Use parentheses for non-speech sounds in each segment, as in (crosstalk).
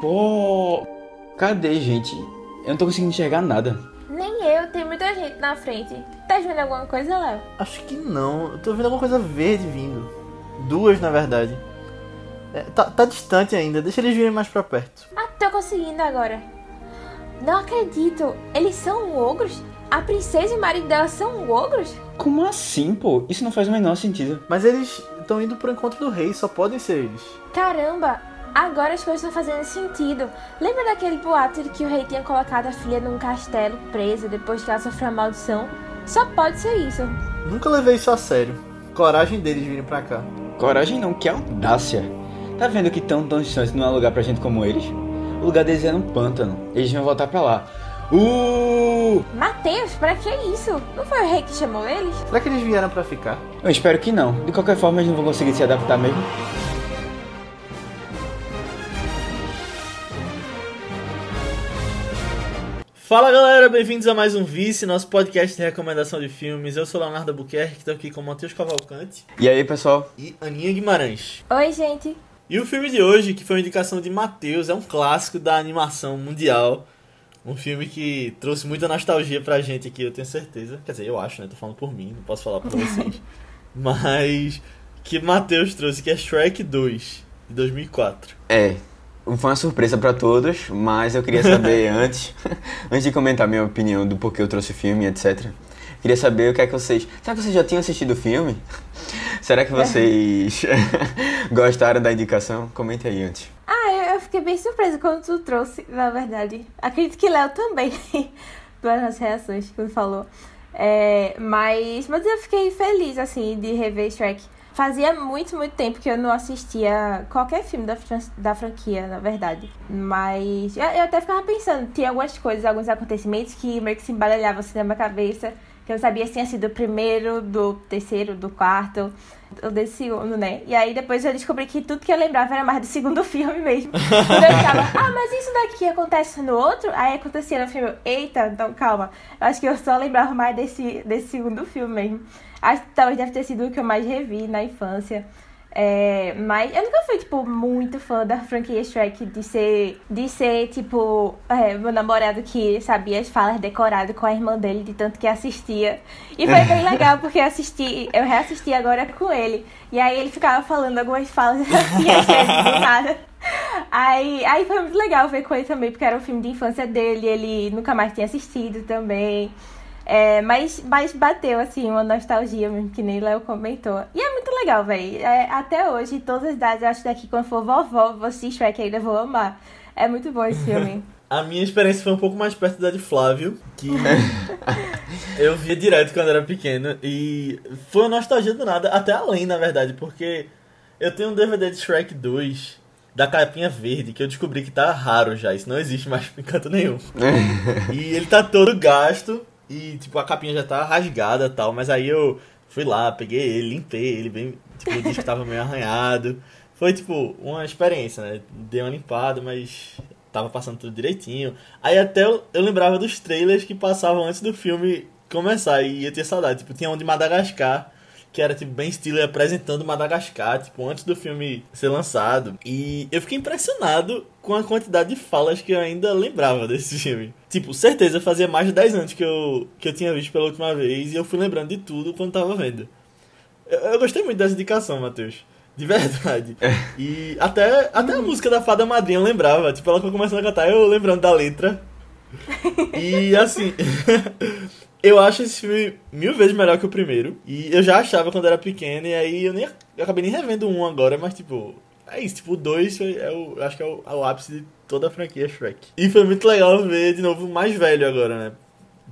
Pô. Cadê, gente? Eu não tô conseguindo enxergar nada. Nem eu, tem muita gente na frente. Tá vendo alguma coisa, Léo? Acho que não. Eu tô vendo alguma coisa verde vindo. Duas, na verdade. É, tá, tá distante ainda. Deixa eles virem mais pra perto. Ah, tô conseguindo agora. Não acredito. Eles são ogros? A princesa e o marido dela são ogros? Como assim, pô? Isso não faz o menor sentido. Mas eles estão indo pro encontro do rei. Só podem ser eles. Caramba, agora as coisas estão fazendo sentido. Lembra daquele boato de que o rei tinha colocado a filha num castelo presa depois que ela sofreu a maldição? Só pode ser isso. Nunca levei isso a sério. Coragem deles virem pra cá. Coragem não, que audácia. Tá vendo que estão tão distantes não é lugar pra gente como eles? O lugar deles é num pântano. Eles vão voltar pra lá. Uh! Mateus, pra que isso? Não foi o rei que chamou eles? Será que eles vieram pra ficar? Eu espero que não. De qualquer forma, eles não vão conseguir se adaptar mesmo. Fala galera, bem-vindos a mais um Vice, nosso podcast de recomendação de filmes. Eu sou Leonardo Buquerque, estou aqui com o Matheus Cavalcante E aí, pessoal? e Aninha Guimarães. Oi, gente. E o filme de hoje, que foi uma indicação de Matheus, é um clássico da animação mundial. Um filme que trouxe muita nostalgia pra gente aqui, eu tenho certeza. Quer dizer, eu acho, né? Tô falando por mim, não posso falar por vocês. (laughs) Mas que Matheus trouxe, que é Shrek 2, de 2004. É, foi uma surpresa pra todos, mas eu queria saber (laughs) antes, (laughs) antes de comentar minha opinião do porquê eu trouxe o filme, etc. Queria saber o que é que vocês. Será que vocês já tinham assistido o filme? (laughs) Será que vocês gostaram da indicação? Comente aí antes. Ah, eu, eu fiquei bem surpresa quando tu trouxe, na verdade. Acredito que Léo também, pelas reações que ele falou. É, mas, mas eu fiquei feliz, assim, de rever Shrek. Fazia muito, muito tempo que eu não assistia qualquer filme da, da franquia, na verdade. Mas eu, eu até ficava pensando, tinha algumas coisas, alguns acontecimentos que meio que se embaralhavam assim na minha cabeça. Que eu não sabia se tinha sido o primeiro, do terceiro, do quarto, ou desse segundo, né? E aí depois eu descobri que tudo que eu lembrava era mais do segundo (laughs) filme mesmo. Quando eu ficava, ah, mas isso daqui acontece no outro? Aí acontecia no filme, eita, então calma. Eu acho que eu só lembrava mais desse, desse segundo filme mesmo. Acho que talvez deve ter sido o que eu mais revi na infância. É, mas eu nunca fui, tipo, muito fã da franquia Shrek de ser, de ser tipo, é, meu namorado que sabia as falas decorado com a irmã dele, de tanto que assistia. E foi bem legal, porque eu assisti, eu reassisti agora com ele. E aí ele ficava falando algumas falas (laughs) assim, do nada. Aí, aí foi muito legal ver com ele também, porque era um filme de infância dele, ele nunca mais tinha assistido também. É, mas, mas bateu, assim, uma nostalgia mesmo, que nem Léo comentou. E é muito legal, velho. É, até hoje, todas as idades, eu acho que daqui quando for vovó, vou assistir Shrek ainda vou amar. É muito bom esse filme. (laughs) A minha experiência foi um pouco mais perto da de Flávio, que (laughs) eu via direto quando era pequeno. E foi uma nostalgia do nada, até além, na verdade, porque eu tenho um DVD de Shrek 2 da capinha verde que eu descobri que tá raro já. Isso não existe mais (laughs) em canto nenhum. E ele tá todo gasto e, tipo, a capinha já tá rasgada e tal. Mas aí eu fui lá, peguei ele, limpei ele bem. Tipo, o disco tava meio arranhado. Foi, tipo, uma experiência, né? Dei uma limpada, mas tava passando tudo direitinho. Aí até eu, eu lembrava dos trailers que passavam antes do filme começar e eu tinha saudade. Tipo, tinha um de Madagascar, que era tipo Ben Stiller apresentando Madagascar, tipo, antes do filme ser lançado. E eu fiquei impressionado com a quantidade de falas que eu ainda lembrava desse filme. Tipo, certeza, fazia mais de 10 anos que eu, que eu tinha visto pela última vez e eu fui lembrando de tudo quando tava vendo. Eu, eu gostei muito dessa indicação, Matheus. De verdade. E até, até a música da Fada Madrinha eu lembrava. Tipo, ela foi começando a cantar, eu lembrando da letra. E assim, (laughs) eu acho esse filme mil vezes melhor que o primeiro. E eu já achava quando era pequeno, e aí eu nem eu acabei nem revendo um agora, mas tipo, é isso, tipo, o dois foi, é o, acho que é o, é o ápice de toda a franquia Shrek. E foi muito legal ver de novo mais velho agora, né?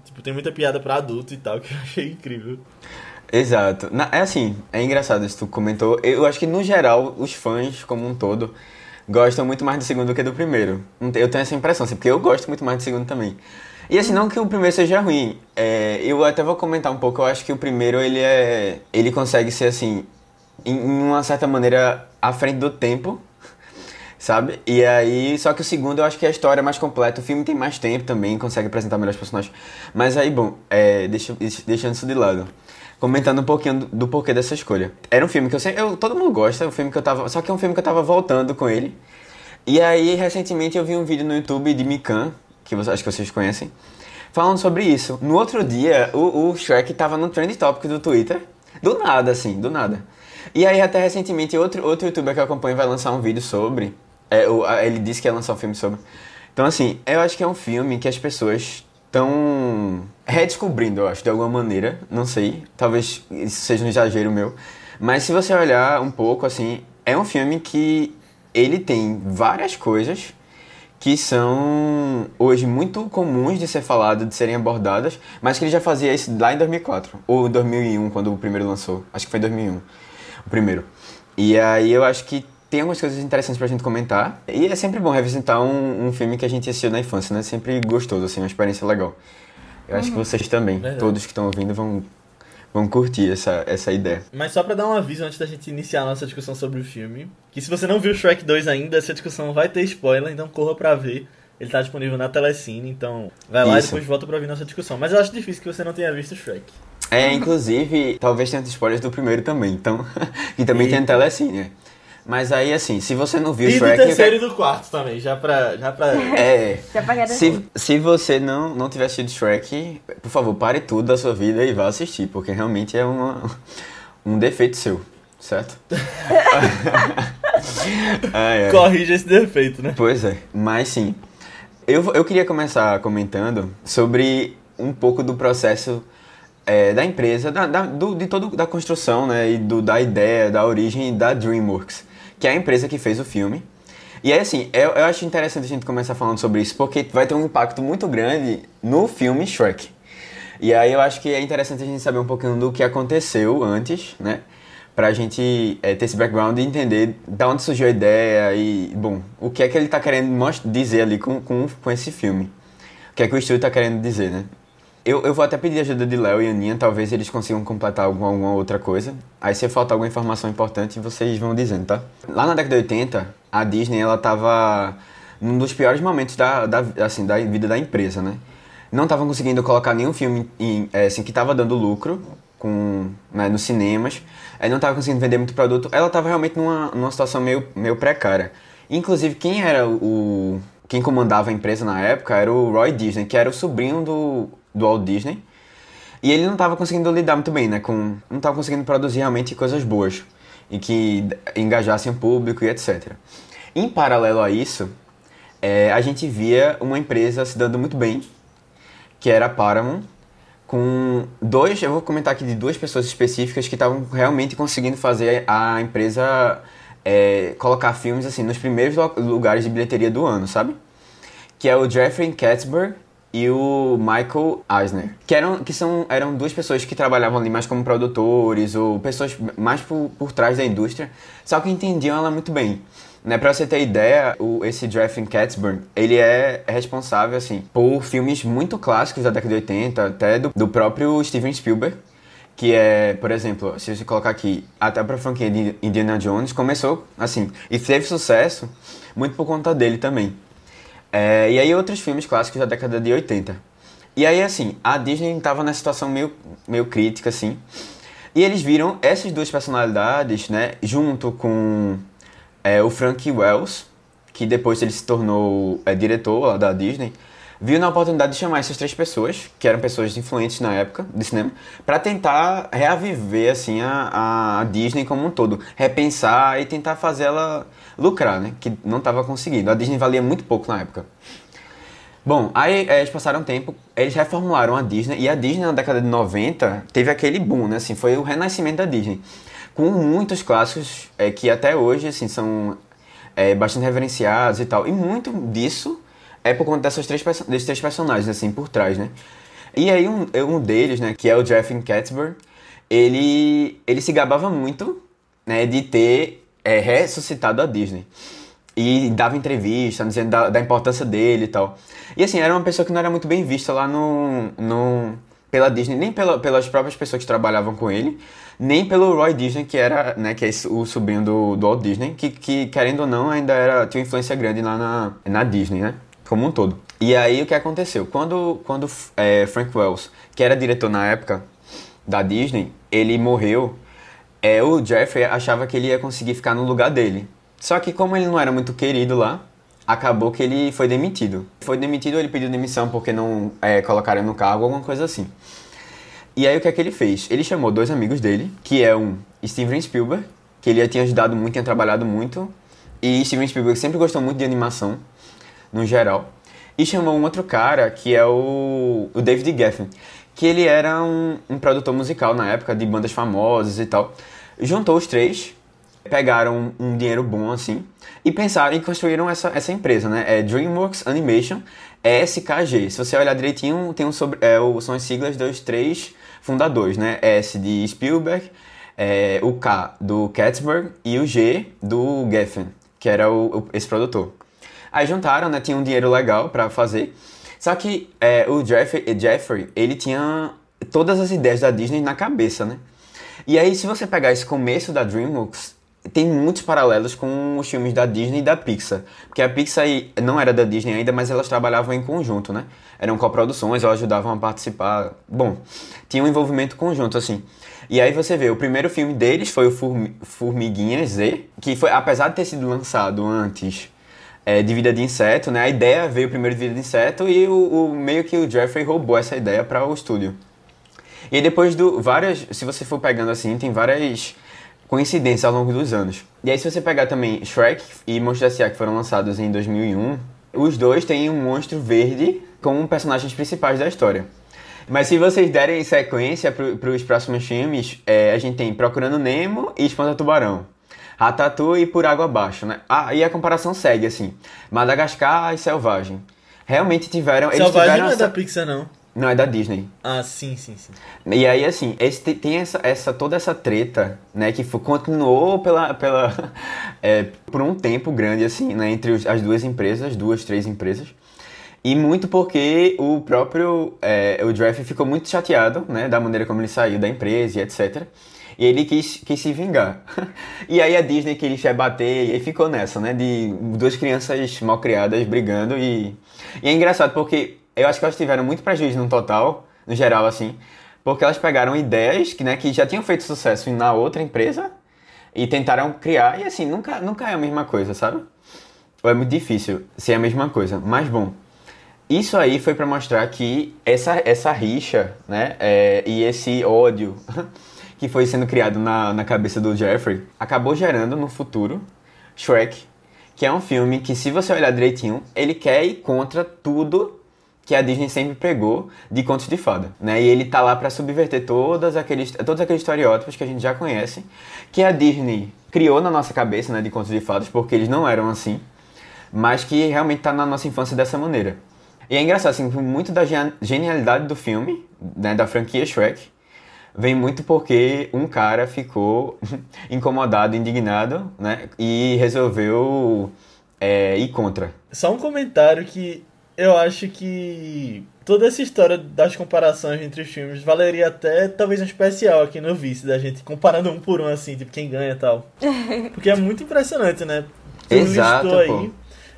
Tipo, tem muita piada pra adulto e tal, (laughs) que eu achei incrível. Exato. Na- é assim, é engraçado isso que tu comentou. Eu acho que no geral, os fãs, como um todo, gostam muito mais do segundo do que do primeiro. Eu tenho essa impressão, assim, porque eu gosto muito mais do segundo também. E assim, não que o primeiro seja ruim. é, eu até vou comentar um pouco, eu acho que o primeiro ele é. ele consegue ser assim, em, uma certa maneira, à frente do tempo. (laughs) Sabe? E aí, só que o segundo eu acho que a história é mais completa, o filme tem mais tempo também, consegue apresentar melhores personagens. Mas aí, bom, é, deixa, deixando isso de lado comentando um pouquinho do, do porquê dessa escolha. Era um filme que eu sempre. Eu, todo mundo gosta, é um filme que eu tava. Só que é um filme que eu tava voltando com ele. E aí, recentemente, eu vi um vídeo no YouTube de Mikan, que você, acho que vocês conhecem, falando sobre isso. No outro dia, o, o Shrek tava no Trend Topic do Twitter, do nada, assim, do nada. E aí, até recentemente, outro, outro youtuber que eu acompanho vai lançar um vídeo sobre. É, ele disse que ia lançar um filme sobre. Então, assim, eu acho que é um filme que as pessoas estão redescobrindo, eu acho, de alguma maneira. Não sei, talvez isso seja um exagero meu. Mas se você olhar um pouco, assim, é um filme que ele tem várias coisas que são hoje muito comuns de ser falado, de serem abordadas, mas que ele já fazia isso lá em 2004 ou 2001 quando o primeiro lançou. Acho que foi 2001 o primeiro. E aí eu acho que tem algumas coisas interessantes pra gente comentar. E é sempre bom revisitar um, um filme que a gente assistiu na infância, né? Sempre gostoso, assim, uma experiência legal. Eu acho que vocês também, Verdade. todos que estão ouvindo, vão, vão curtir essa, essa ideia. Mas só pra dar um aviso antes da gente iniciar a nossa discussão sobre o filme, que se você não viu Shrek 2 ainda, essa discussão vai ter spoiler, então corra pra ver. Ele tá disponível na Telecine, então vai lá Isso. e depois volta pra ouvir nossa discussão. Mas eu acho difícil que você não tenha visto Shrek. É, inclusive, talvez tenha spoilers do primeiro também, então. (laughs) e também tem Eita. telecine, né? Mas aí, assim, se você não viu E do Shrek. terceiro e do quarto também, já pra. Já pra... É. (laughs) Já pra. Se, se você não, não tiver assistido Shrek, por favor, pare tudo da sua vida e vá assistir, porque realmente é uma, um defeito seu, certo? (laughs) Ai, ai. Corrige esse defeito, né? Pois é, mas sim. Eu, eu queria começar comentando sobre um pouco do processo é, da empresa, da, da, do, de toda da construção, né, e do, da ideia, da origem da DreamWorks, que é a empresa que fez o filme. E aí, assim, eu, eu acho interessante a gente começar falando sobre isso, porque vai ter um impacto muito grande no filme Shrek. E aí eu acho que é interessante a gente saber um pouquinho do que aconteceu antes, né? Pra gente é, ter esse background e entender da onde surgiu a ideia e, bom, o que é que ele tá querendo dizer ali com, com, com esse filme. O que é que o estúdio tá querendo dizer, né? Eu, eu vou até pedir ajuda de Léo e Aninha, talvez eles consigam completar alguma, alguma outra coisa. Aí se faltar alguma informação importante, vocês vão dizendo, tá? Lá na década de 80, a Disney, ela tava num dos piores momentos da, da, assim, da vida da empresa, né? Não estavam conseguindo colocar nenhum filme em, é, assim, que tava dando lucro com, né, nos cinemas. Aí não estava conseguindo vender muito produto. Ela estava realmente numa, numa situação meio, meio precária. Inclusive, quem era o... Quem comandava a empresa na época era o Roy Disney, que era o sobrinho do, do Walt Disney. E ele não estava conseguindo lidar muito bem, né? Com, não estava conseguindo produzir realmente coisas boas. E que engajassem o público e etc. Em paralelo a isso, é, a gente via uma empresa se dando muito bem, que era a Paramount, com dois, eu vou comentar aqui de duas pessoas específicas que estavam realmente conseguindo fazer a empresa é, colocar filmes assim nos primeiros lugares de bilheteria do ano, sabe? Que é o Jeffrey Katzenberg e o Michael Eisner, que eram que são eram duas pessoas que trabalhavam ali mais como produtores ou pessoas mais por, por trás da indústria, só que entendiam ela muito bem. Né, pra você ter ideia, o, esse Jeffrey Katzenberg, ele é responsável, assim, por filmes muito clássicos da década de 80, até do, do próprio Steven Spielberg, que é, por exemplo, se você colocar aqui, até pra franquia de Indiana Jones, começou, assim, e teve sucesso muito por conta dele também. É, e aí outros filmes clássicos da década de 80. E aí, assim, a Disney estava nessa situação meio, meio crítica, assim, e eles viram essas duas personalidades, né, junto com é, o Frank Wells, que depois ele se tornou é, diretor da Disney, viu na oportunidade de chamar essas três pessoas, que eram pessoas influentes na época de cinema, para tentar reaviver assim a, a Disney como um todo, repensar e tentar fazer ela lucrar, né? Que não estava conseguindo. A Disney valia muito pouco na época. Bom, aí eh, eles passaram um tempo, eles reformularam a Disney, e a Disney na década de 90 teve aquele boom, né? Assim, foi o renascimento da Disney. Com muitos clássicos eh, que até hoje, assim, são eh, bastante reverenciados e tal. E muito disso é por conta dessas três, desses três personagens, assim, por trás, né? E aí um, um deles, né, que é o Jeff Katzenberg, ele, ele se gabava muito, né, de ter eh, ressuscitado a Disney e dava entrevista dizendo da, da importância dele e tal. E assim, era uma pessoa que não era muito bem vista lá no, no pela Disney, nem pela, pelas próprias pessoas que trabalhavam com ele, nem pelo Roy Disney, que era, né, que é o sobrinho do, do Walt Disney, que, que querendo ou não ainda era, tinha influência grande lá na, na Disney, né, como um todo. E aí o que aconteceu? Quando, quando é, Frank Wells, que era diretor na época da Disney, ele morreu, é, o Jeffrey achava que ele ia conseguir ficar no lugar dele. Só que como ele não era muito querido lá, acabou que ele foi demitido. Foi demitido, ele pediu demissão porque não é, colocaram no cargo, alguma coisa assim. E aí o que é que ele fez? Ele chamou dois amigos dele, que é um Steven Spielberg, que ele tinha ajudado muito, tinha trabalhado muito, e Steven Spielberg sempre gostou muito de animação, no geral. E chamou um outro cara, que é o, o David Geffen, que ele era um, um produtor musical na época, de bandas famosas e tal. Juntou os três, pegaram um, dinheiro bom assim, e pensaram e construíram essa, essa empresa, né? É DreamWorks Animation SKG. Se você olhar direitinho, tem um sobre, é, são as siglas dos três fundadores, né? S de Spielberg, é, o K do Katzberg e o G do Geffen, que era o, esse produtor. Aí juntaram, né? Tinha um dinheiro legal para fazer. Só que é, o Jeffrey, Jeffrey, ele tinha todas as ideias da Disney na cabeça, né? E aí, se você pegar esse começo da DreamWorks, tem muitos paralelos com os filmes da Disney e da Pixar. Porque a Pixar não era da Disney ainda, mas elas trabalhavam em conjunto, né? Eram coproduções, elas ajudavam a participar. Bom, tinha um envolvimento conjunto, assim. E aí você vê, o primeiro filme deles foi o Formiguinha Z, que foi, apesar de ter sido lançado antes é, de Vida de Inseto, né? A ideia veio primeiro de Vida de Inseto e o, o meio que o Jeffrey roubou essa ideia para o estúdio. E depois do várias, se você for pegando assim, tem várias coincidências ao longo dos anos. E aí se você pegar também Shrek e Monstros S.A. que foram lançados em 2001, os dois têm um monstro verde como personagens principais da história. Mas se vocês derem sequência para os próximos filmes, é, a gente tem Procurando Nemo e Espanta Tubarão. Ratatouille e Por Água Abaixo, né? Ah, e a comparação segue assim. Madagascar e Selvagem. Realmente tiveram... Selvagem tiveram não é essa... da Pixar, não. Não, é da Disney. Ah, sim, sim, sim. E aí, assim, esse, tem essa, essa, toda essa treta, né, que foi, continuou pela, pela, (laughs) é, por um tempo grande, assim, né, entre os, as duas empresas, duas, três empresas. E muito porque o próprio, é, o Jeff ficou muito chateado, né, da maneira como ele saiu da empresa e etc. E ele quis, quis se vingar. (laughs) e aí a Disney queria bater, e aí ficou nessa, né, de duas crianças mal criadas brigando e... E é engraçado porque eu acho que elas tiveram muito prejuízo no total, no geral, assim, porque elas pegaram ideias que, né, que já tinham feito sucesso na outra empresa e tentaram criar, e assim, nunca, nunca é a mesma coisa, sabe? Ou é muito difícil ser a mesma coisa. Mas, bom, isso aí foi para mostrar que essa, essa rixa, né, é, e esse ódio (laughs) que foi sendo criado na, na cabeça do Jeffrey acabou gerando no futuro Shrek, que é um filme que, se você olhar direitinho, ele quer ir contra tudo que a Disney sempre pregou de contos de fada, né? E ele tá lá para subverter todas aqueles, todos aqueles estereótipos que a gente já conhece, que a Disney criou na nossa cabeça, né, de contos de fadas, porque eles não eram assim, mas que realmente tá na nossa infância dessa maneira. E é engraçado, assim, muito da genialidade do filme, né, da franquia Shrek, vem muito porque um cara ficou (laughs) incomodado, indignado, né, e resolveu é, ir contra. Só um comentário que eu acho que toda essa história das comparações entre os filmes valeria até talvez um especial aqui no Vice, da gente comparando um por um, assim, tipo, quem ganha e tal. (laughs) Porque é muito impressionante, né? Tu Exato, aí. Pô.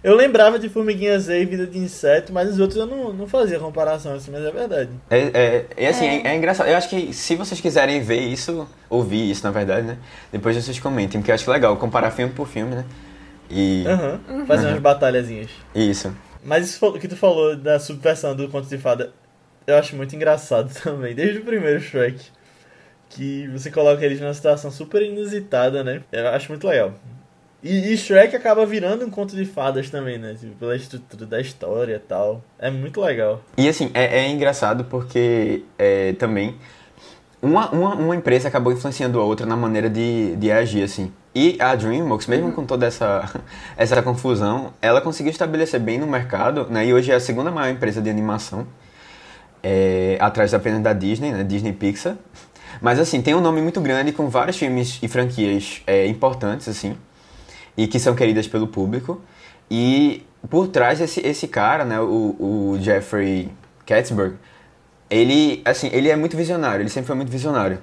Eu lembrava de Formiguinha Z e Vida de Inseto, mas os outros eu não, não fazia comparação assim, mas é verdade. É, é, é assim, é. é. engraçado. Eu acho que se vocês quiserem ver isso, ouvir isso, na verdade, né? Depois vocês comentem, porque eu acho legal comparar filme por filme, né? E... Uhum. Fazer umas batalhazinhas. Isso. Mas isso que tu falou da subversão do conto de fada, eu acho muito engraçado (laughs) também, desde o primeiro Shrek. Que você coloca eles numa situação super inusitada, né? Eu acho muito legal. E, e Shrek acaba virando um conto de fadas também, né? Tipo, pela estrutura da história e tal. É muito legal. E assim, é, é engraçado porque é, também uma, uma, uma empresa acabou influenciando a outra na maneira de, de agir, assim. E a DreamWorks, mesmo uhum. com toda essa, (laughs) essa confusão, ela conseguiu estabelecer bem no mercado, né? E hoje é a segunda maior empresa de animação, é, atrás apenas da Disney, né? Disney Pixar. Mas assim, tem um nome muito grande com vários filmes e franquias é, importantes, assim, e que são queridas pelo público. E por trás esse, esse cara, né? O, o Jeffrey Katzberg, ele, assim, ele é muito visionário, ele sempre foi muito visionário.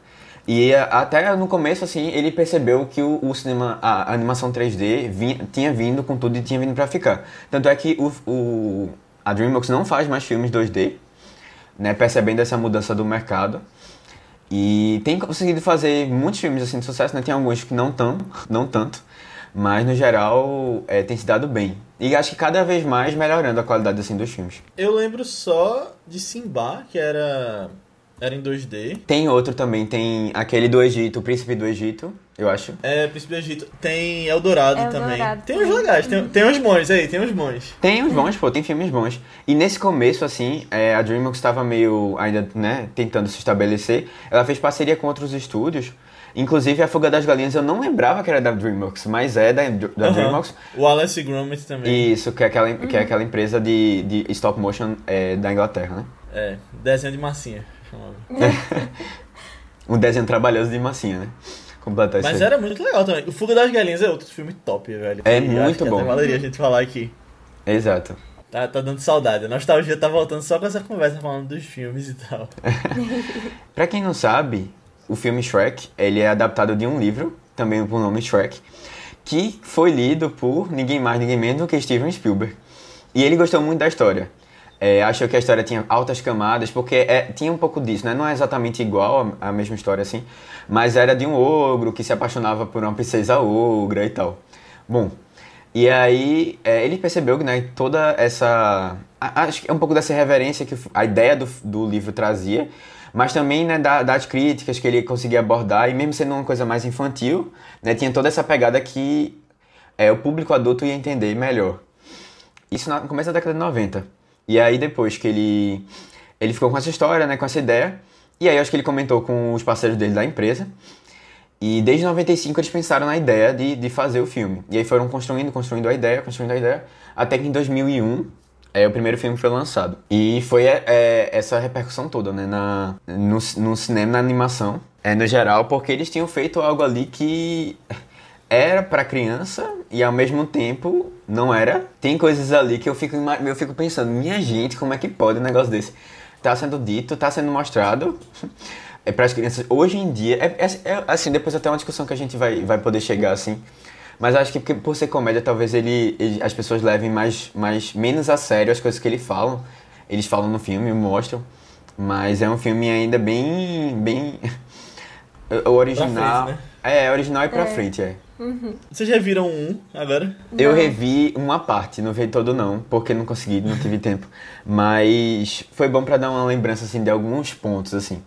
E até no começo, assim, ele percebeu que o, o cinema, a animação 3D vinha, tinha vindo com tudo e tinha vindo para ficar. Tanto é que o, o, a DreamWorks não faz mais filmes 2D, né, percebendo essa mudança do mercado. E tem conseguido fazer muitos filmes assim de sucesso, né? Tem alguns que não tão, não tanto, Mas no geral é, tem se dado bem. E acho que cada vez mais melhorando a qualidade assim, dos filmes. Eu lembro só de Simba, que era. Era em 2D. Tem outro também, tem aquele do Egito, o Príncipe do Egito, eu acho. É, Príncipe do Egito. Tem Eldorado, Eldorado também. Tem uns legais, tem, tem uns bons aí, tem uns bons. Tem uns bons, pô, tem filmes bons. E nesse começo, assim, é, a DreamWorks estava meio ainda, né, tentando se estabelecer. Ela fez parceria com outros estúdios. Inclusive, A Fuga das Galinhas eu não lembrava que era da DreamWorks, mas é da, da Aham. DreamWorks. O Alice Gromit também. Isso, que é aquela, que é aquela empresa de, de stop motion é, da Inglaterra, né? É, desenho de massinha. chamava. (laughs) Um desenho trabalhoso de massinha, né? Completar isso Mas aí. era muito legal também. O Fuga das Galinhas é outro filme top, velho. É E muito bom. Valeria a gente falar aqui. Exato. Tá, tá dando saudade. A nostalgia tá voltando só com essa conversa falando dos filmes e tal. (laughs) Pra quem não sabe, o filme Shrek, ele é adaptado de um livro, também o nome Shrek, que foi lido por ninguém mais, ninguém menos do que Steven Spielberg. E ele gostou muito da história. É, achou que a história tinha altas camadas, porque é, tinha um pouco disso, né? Não é exatamente igual a, a mesma história assim, mas era de um ogro que se apaixonava por uma princesa ogra e tal. Bom, e aí é, ele percebeu que né, toda essa. Acho que é um pouco dessa reverência que a ideia do, do livro trazia, mas também né, da- das críticas que ele conseguia abordar, e mesmo sendo uma coisa mais infantil, né, tinha toda essa pegada que é, o público adulto ia entender melhor. Isso no começo da década de 90. E aí depois que ele ele ficou com essa história, né, com essa ideia, e aí acho que ele comentou com os parceiros dele da empresa. E desde 95 eles pensaram na ideia de, de fazer o filme. E aí foram construindo, construindo a ideia, construindo a ideia, até que em 2001 é, o primeiro filme foi lançado. E foi é, é, essa repercussão toda, né, na, no, no cinema, na animação, é, no geral, porque eles tinham feito algo ali que era pra criança e ao mesmo tempo não era. Tem coisas ali que eu fico, eu fico pensando, minha gente, como é que pode um negócio desse? Tá sendo dito, tá sendo mostrado (laughs) é para as crianças. Hoje em dia, é, é- é- assim, depois até uma discussão que a gente vai, vai poder chegar assim. Mas acho que por ser comédia, talvez ele, ele- as pessoas levem mais, mais menos a sério as coisas que ele falam. Eles falam no filme, mostram. Mas é um filme ainda bem. bem. (laughs) o original. frente, né? É, original e pra É. frente, é. Vocês já viram um agora? Eu Não. revi uma parte, não vi todo não, porque não consegui, não tive tempo. Mas foi bom pra dar uma lembrança assim de alguns pontos assim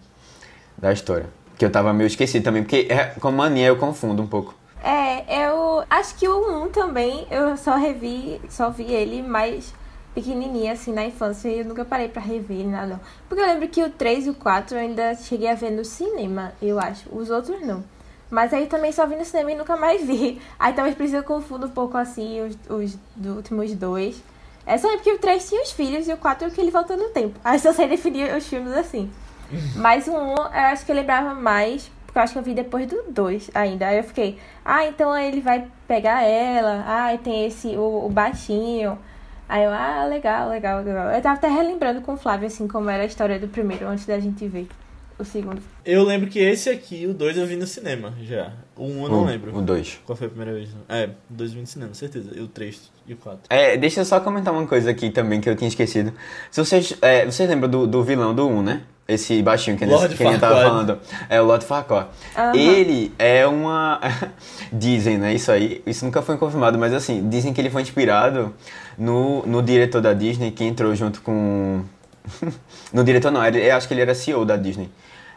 da história, que eu tava meio esquecido também, porque é, com mania eu confundo um pouco. É, eu acho que o 1 também, eu só revi, só vi ele mais pequenininha, assim, na infância, e eu nunca parei pra rever nada, não. Porque eu lembro que o 3 e o 4 eu ainda cheguei a ver no cinema, eu acho. Os outros não. Mas aí também só vi no cinema e nunca mais vi. Aí talvez por isso eu confundo um pouco, assim, os, os do- últimos dois. É só porque o 3 tinha os filhos e o 4 é que ele voltou no tempo. Aí só sei definir os filmes assim. (laughs) Mas o 1, eu acho que eu lembrava mais, porque eu acho que eu vi depois do 2 ainda. Aí eu fiquei, ah, então ele vai pegar ela. Ah, tem esse, o, o baixinho. Aí eu, ah, legal, legal, legal. Eu tava até relembrando com o Flávio, assim, como era a história do primeiro, antes da gente ver o segundo. Eu lembro que esse aqui, o 2, eu vi no cinema já. O 1 um eu não o, lembro. O 2. Qual foi a primeira vez? É, o 2 eu vi no cinema, certeza. E o 3 e o 4. É, deixa eu só comentar uma coisa aqui também que eu tinha esquecido. Se vocês, é, vocês lembram do, do vilão do 1, né? Esse baixinho que, Lord que a gente tava falando. É o Lord Farquaad. Aham. Ele é uma... (laughs) dizem, né? Isso aí, isso nunca foi confirmado, mas assim, dizem que ele foi inspirado no, no diretor da Disney que entrou junto com... (laughs) no diretor não, ele, eu acho que ele era CEO da Disney.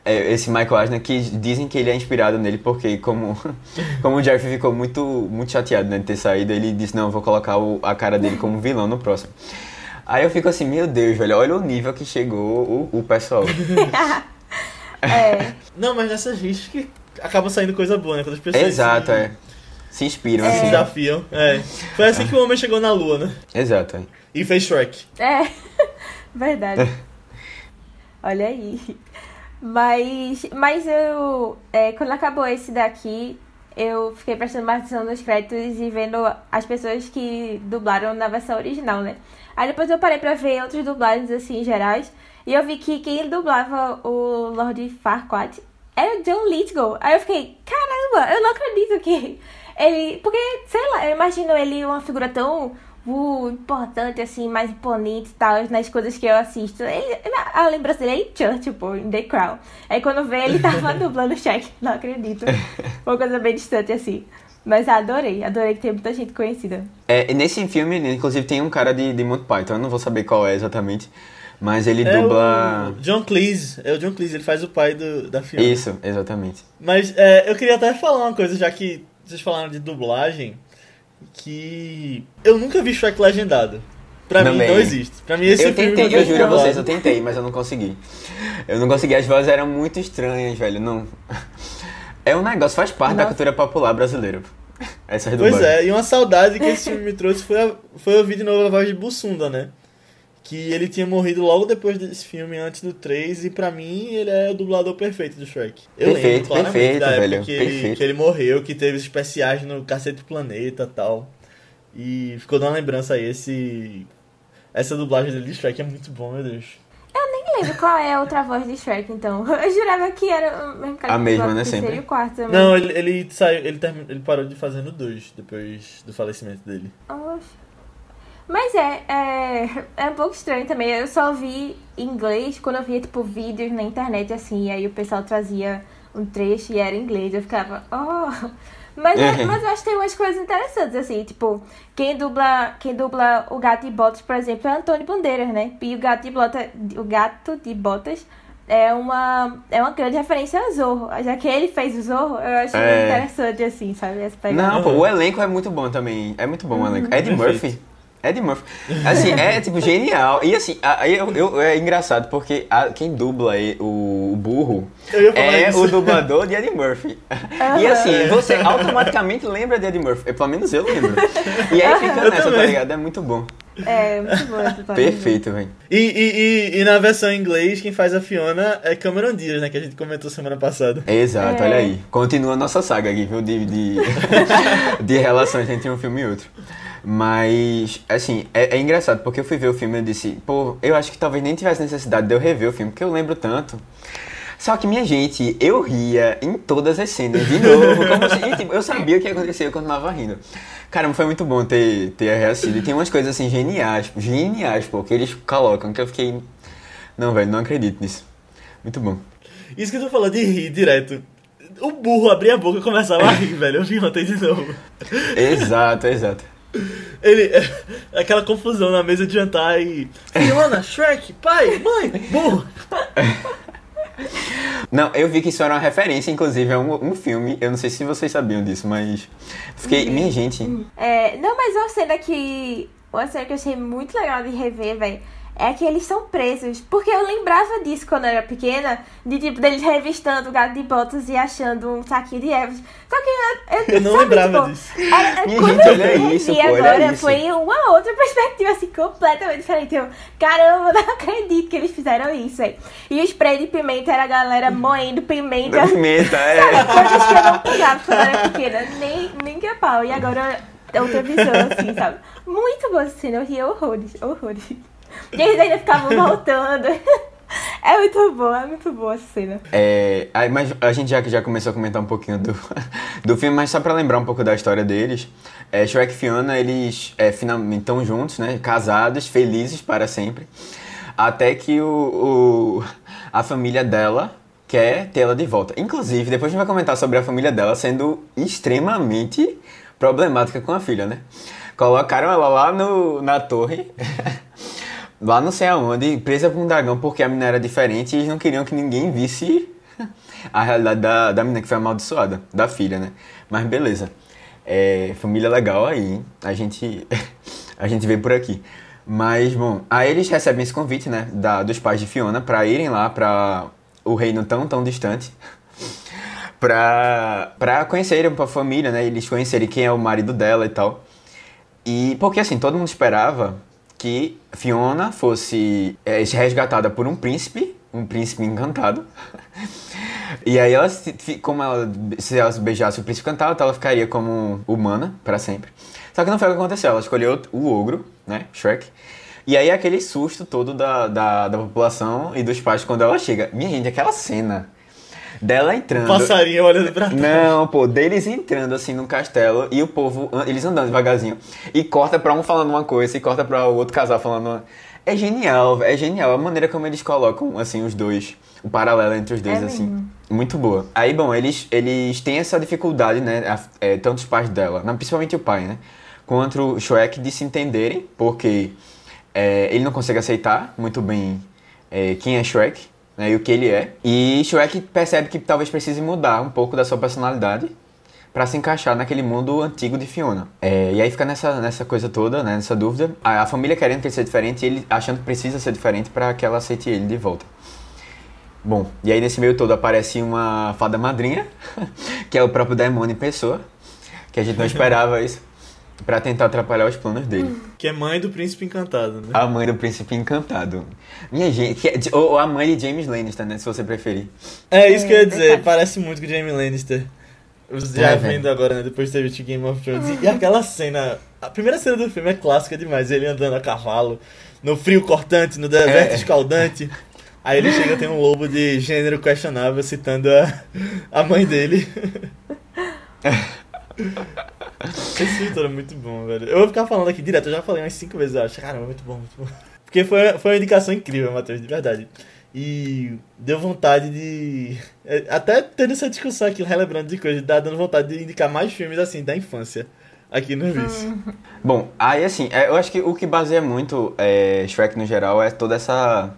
É, esse Michael Eisner, que dizem que ele é inspirado nele porque como, (laughs) como o Jeff ficou muito, muito chateado né, de ter saído, ele disse, não, eu vou colocar o- a cara dele como vilão no próximo. Aí eu fico assim, meu Deus, velho, olha o nível que chegou o, o pessoal. (laughs) É, Não, mas nessas listas que acaba saindo coisa boa, né? Quando as pessoas Exato, se, é. Se inspiram, se assim. desafiam. É. Foi assim que o homem chegou na lua, né? Exato, é. E fez Shrek. é, (laughs) verdade. (laughs) Olha aí. Mas, mas eu, é, quando acabou esse daqui, eu fiquei prestando mais atenção nos créditos e vendo as pessoas que dublaram na versão original, né? Aí depois eu parei pra ver outras dublagens, assim, gerais. E eu vi que quem dublava o Lord Farquaad era o John Lithgow. Aí eu fiquei, caramba, eu não acredito que ele... Porque, sei lá, eu imagino ele uma figura tão uh, importante, assim, mais imponente e tal, nas coisas que eu assisto. Ele, a lembrança dele é em Church, tipo, em The Crown. Aí quando vê, ele tava (laughs) dublando Shaq. Não acredito. Uma coisa bem distante, assim. Mas adorei, adorei que tem muita gente conhecida. É, nesse filme, inclusive, tem um cara de, de Monty Python, eu não vou saber qual é exatamente, mas ele É dubla... o John Cleese, é o John Cleese, ele faz o pai do, da Fiona. Isso, exatamente. Mas é, eu queria até falar uma coisa, já que vocês falaram de dublagem, que eu nunca vi Shrek legendado. Pra Também. mim não existe. Pra mim esse eu filme tentei, eu juro a vocês, eu tentei, mas eu não consegui. Eu não consegui, as vozes eram muito estranhas, velho, não... É um negócio, faz parte da Nossa. cultura popular brasileira. Essas Pois dublagens. é, e uma saudade que esse filme me trouxe foi, a- foi ouvir de novo a voz de Bussunda, né? Que ele tinha morrido logo depois desse filme, antes do 3, e pra mim ele é o dublador perfeito do Shrek. Eu Perfeito, lembro claramente perfeito, da época velho, que, ele, perfeito. que ele morreu, que teve especiais no Cacete Planeta e tal. E ficou dando uma lembrança aí, esse... Essa dublagem dele de Shrek é muito bom, meu Deus. Nem lembro qual é a outra voz de Shrek, então. (laughs) Eu jurava que era A mesma, né, sempre? e o quarto também. Não, ele, ele saiu, ele, termi- ele parou de fazer no 2, depois do falecimento dele. Oxe. Mas é, é, é um pouco estranho também. Eu só vi em inglês quando eu via, tipo, vídeos na internet, assim, e aí o pessoal trazia um trecho e era em inglês. Eu ficava, oh. Mas, é- mas eu acho que tem umas coisas interessantes, assim, tipo, quem dubla, quem dubla o Gato de Botas, por exemplo, é Antônio Bandeiras, né? E o Gato de Botas, o Gato de Botas é uma, é uma grande referência a Zorro. Já que ele fez o Zorro, eu acho É. interessante, assim, sabe? Não, pô, o elenco é muito bom também. É muito bom o elenco. Ed Perfeito. Murphy. Ed Murphy. Assim, é tipo genial. E assim, aí eu, eu- é engraçado porque a- quem dubla aí o, o burro é isso. o dublador de Ed Murphy. E assim, você automaticamente lembra de Ed Murphy. Pelo menos eu lembro. E aí fica Eu nessa, tá também. ligado? É muito bom. É, muito bom parte. Perfeito, velho. E, e, e, e na versão em inglês, quem faz a Fiona é Cameron Diaz, né? Que a gente comentou semana passada. Exato, É. olha aí. Continua a nossa saga aqui, viu? De, de, (laughs) de relações entre um filme e outro. Mas, assim, é, é engraçado, porque eu fui ver o filme e eu disse, pô, eu acho que talvez nem tivesse necessidade de eu rever o filme, porque eu lembro tanto. Só que, minha gente, eu ria em todas as cenas, de novo, como se, tipo, eu sabia o que ia acontecer, eu continuava rindo. Caramba, foi muito bom ter, ter reassistido. E tem umas coisas, assim, geniais, geniais, pô, que eles colocam, que eu fiquei... Não, velho, não acredito nisso. Muito bom. Isso que tu falou de rir direto. O burro abria a boca e começava a rir, (laughs) velho. Eu vi ontem de novo. Exato, exato. Ele. Aquela confusão na mesa de jantar e. Fiona, Shrek, pai, mãe, burro. Não, eu vi que isso era uma referência, inclusive, a um, um filme. Eu não sei se vocês sabiam disso, mas. Fiquei. Minha gente. É, não, mas uma cena que. Uma cena que eu achei muito legal de rever, velho. É que eles são presos. Porque eu lembrava disso quando eu era pequena. De tipo, deles revistando o gato de botas e achando um saquinho de ervas. Só que eu, eu, Eu não sabe, lembrava tipo, disso. Era, Minha quando gente, eu olha revi isso, pô, agora, isso. foi uma outra (laughs) perspectiva, assim, completamente diferente. Eu, caramba, eu (laughs) não acredito que eles fizeram isso, velho. E o spray de pimenta era a galera moendo pimenta. Da (laughs) pimenta, Sabe, é. coisas que eu não pegava quando eu era pequena, nem, nem que a pau. E agora é outra visão, assim, sabe? Muito boa cena, eu ria horrores, horrores. E eles ainda ficavam (laughs) voltando. É muito boa, é muito boa essa cena. É, mas a gente já, já começou a comentar um pouquinho do, (laughs) do filme, mas só pra lembrar um pouco da história deles. É, Shrek e Fiona, eles é, finalmente estão juntos, né? Casados, felizes para sempre. Até que o, o- a família dela quer tê-la de volta. Inclusive, depois a gente vai comentar sobre a família dela sendo extremamente problemática com a filha, né? Colocaram ela lá no, na torre, (laughs) lá não sei aonde, presa por um dragão porque a menina era diferente e eles não queriam que ninguém visse (laughs) a realidade da, da menina que foi amaldiçoada, da filha, né? Mas beleza. É, família legal aí? A gente, (laughs) a gente vê por aqui. Mas, bom, aí eles recebem esse convite, né, da, dos pais de Fiona pra irem lá pra o reino tão, tão distante. (laughs) pra, pra conhecerem a família, né? Eles conhecerem quem é o marido dela e tal. E porque assim, todo mundo esperava que Fiona fosse é, resgatada por um príncipe, um príncipe encantado. (laughs) E aí ela, como ela, se ela beijasse o príncipe encantado, ela ficaria como humana pra sempre. Só que não foi o que aconteceu, ela escolheu o ogro, né, Shrek. E aí aquele susto todo da, da, da população e dos pais quando ela chega. Minha gente, aquela cena dela entrando... Passarinho olhando pra trás. Não, pô, deles entrando assim no castelo e o povo, eles andando devagarzinho. E corta pra um falando uma coisa e corta pra o outro casal falando uma... É genial, é genial a maneira como eles colocam, assim, os dois, o paralelo entre os dois, É assim. mesmo. Muito boa. Aí, bom, eles, eles têm essa dificuldade, né? a- é, tanto os pais dela, não, principalmente o pai, né? Quanto o Shrek de se entenderem, porque é, ele não consegue aceitar muito bem é, quem é Shrek né, e o que ele é. E Shrek percebe que talvez precise mudar um pouco da sua personalidade para se encaixar naquele mundo antigo de Fiona. É, e aí fica nessa, nessa coisa toda, né, nessa dúvida. A, a família querendo que ele seja diferente e ele achando que precisa ser diferente para que ela aceite ele de volta. Bom, e aí nesse meio todo aparece uma fada madrinha, (laughs) que é o próprio demônio em pessoa, que a gente não (laughs) esperava isso, pra tentar atrapalhar os planos dele. Que é mãe do príncipe encantado, né? A mãe do príncipe encantado. Minha gente, que é ou, a mãe de James Lannister, né, se você preferir. É isso que eu ia dizer, verdade. parece muito com o Jamie Lannister. Já É, vendo agora, né? Depois de ter visto Game of Thrones. E aquela cena. A primeira cena do filme é clássica demais. Ele andando a cavalo, no frio cortante, no deserto É. escaldante. Aí ele chega tem um lobo de gênero questionável citando a, a mãe dele. (laughs) (laughs) Esse todo é muito bom, velho. Eu vou ficar falando aqui direto, eu já falei umas 5 vezes, eu acho. Caramba, muito bom, muito bom. (laughs) Porque foi, foi uma indicação incrível, Matheus, de verdade. E deu vontade de. (laughs) Até tendo essa discussão aqui, relembrando de coisas, dá dando vontade de indicar mais filmes assim, da infância. Aqui no Vice. Bom, aí assim, é, eu acho que o que baseia muito é, Shrek no geral é toda essa,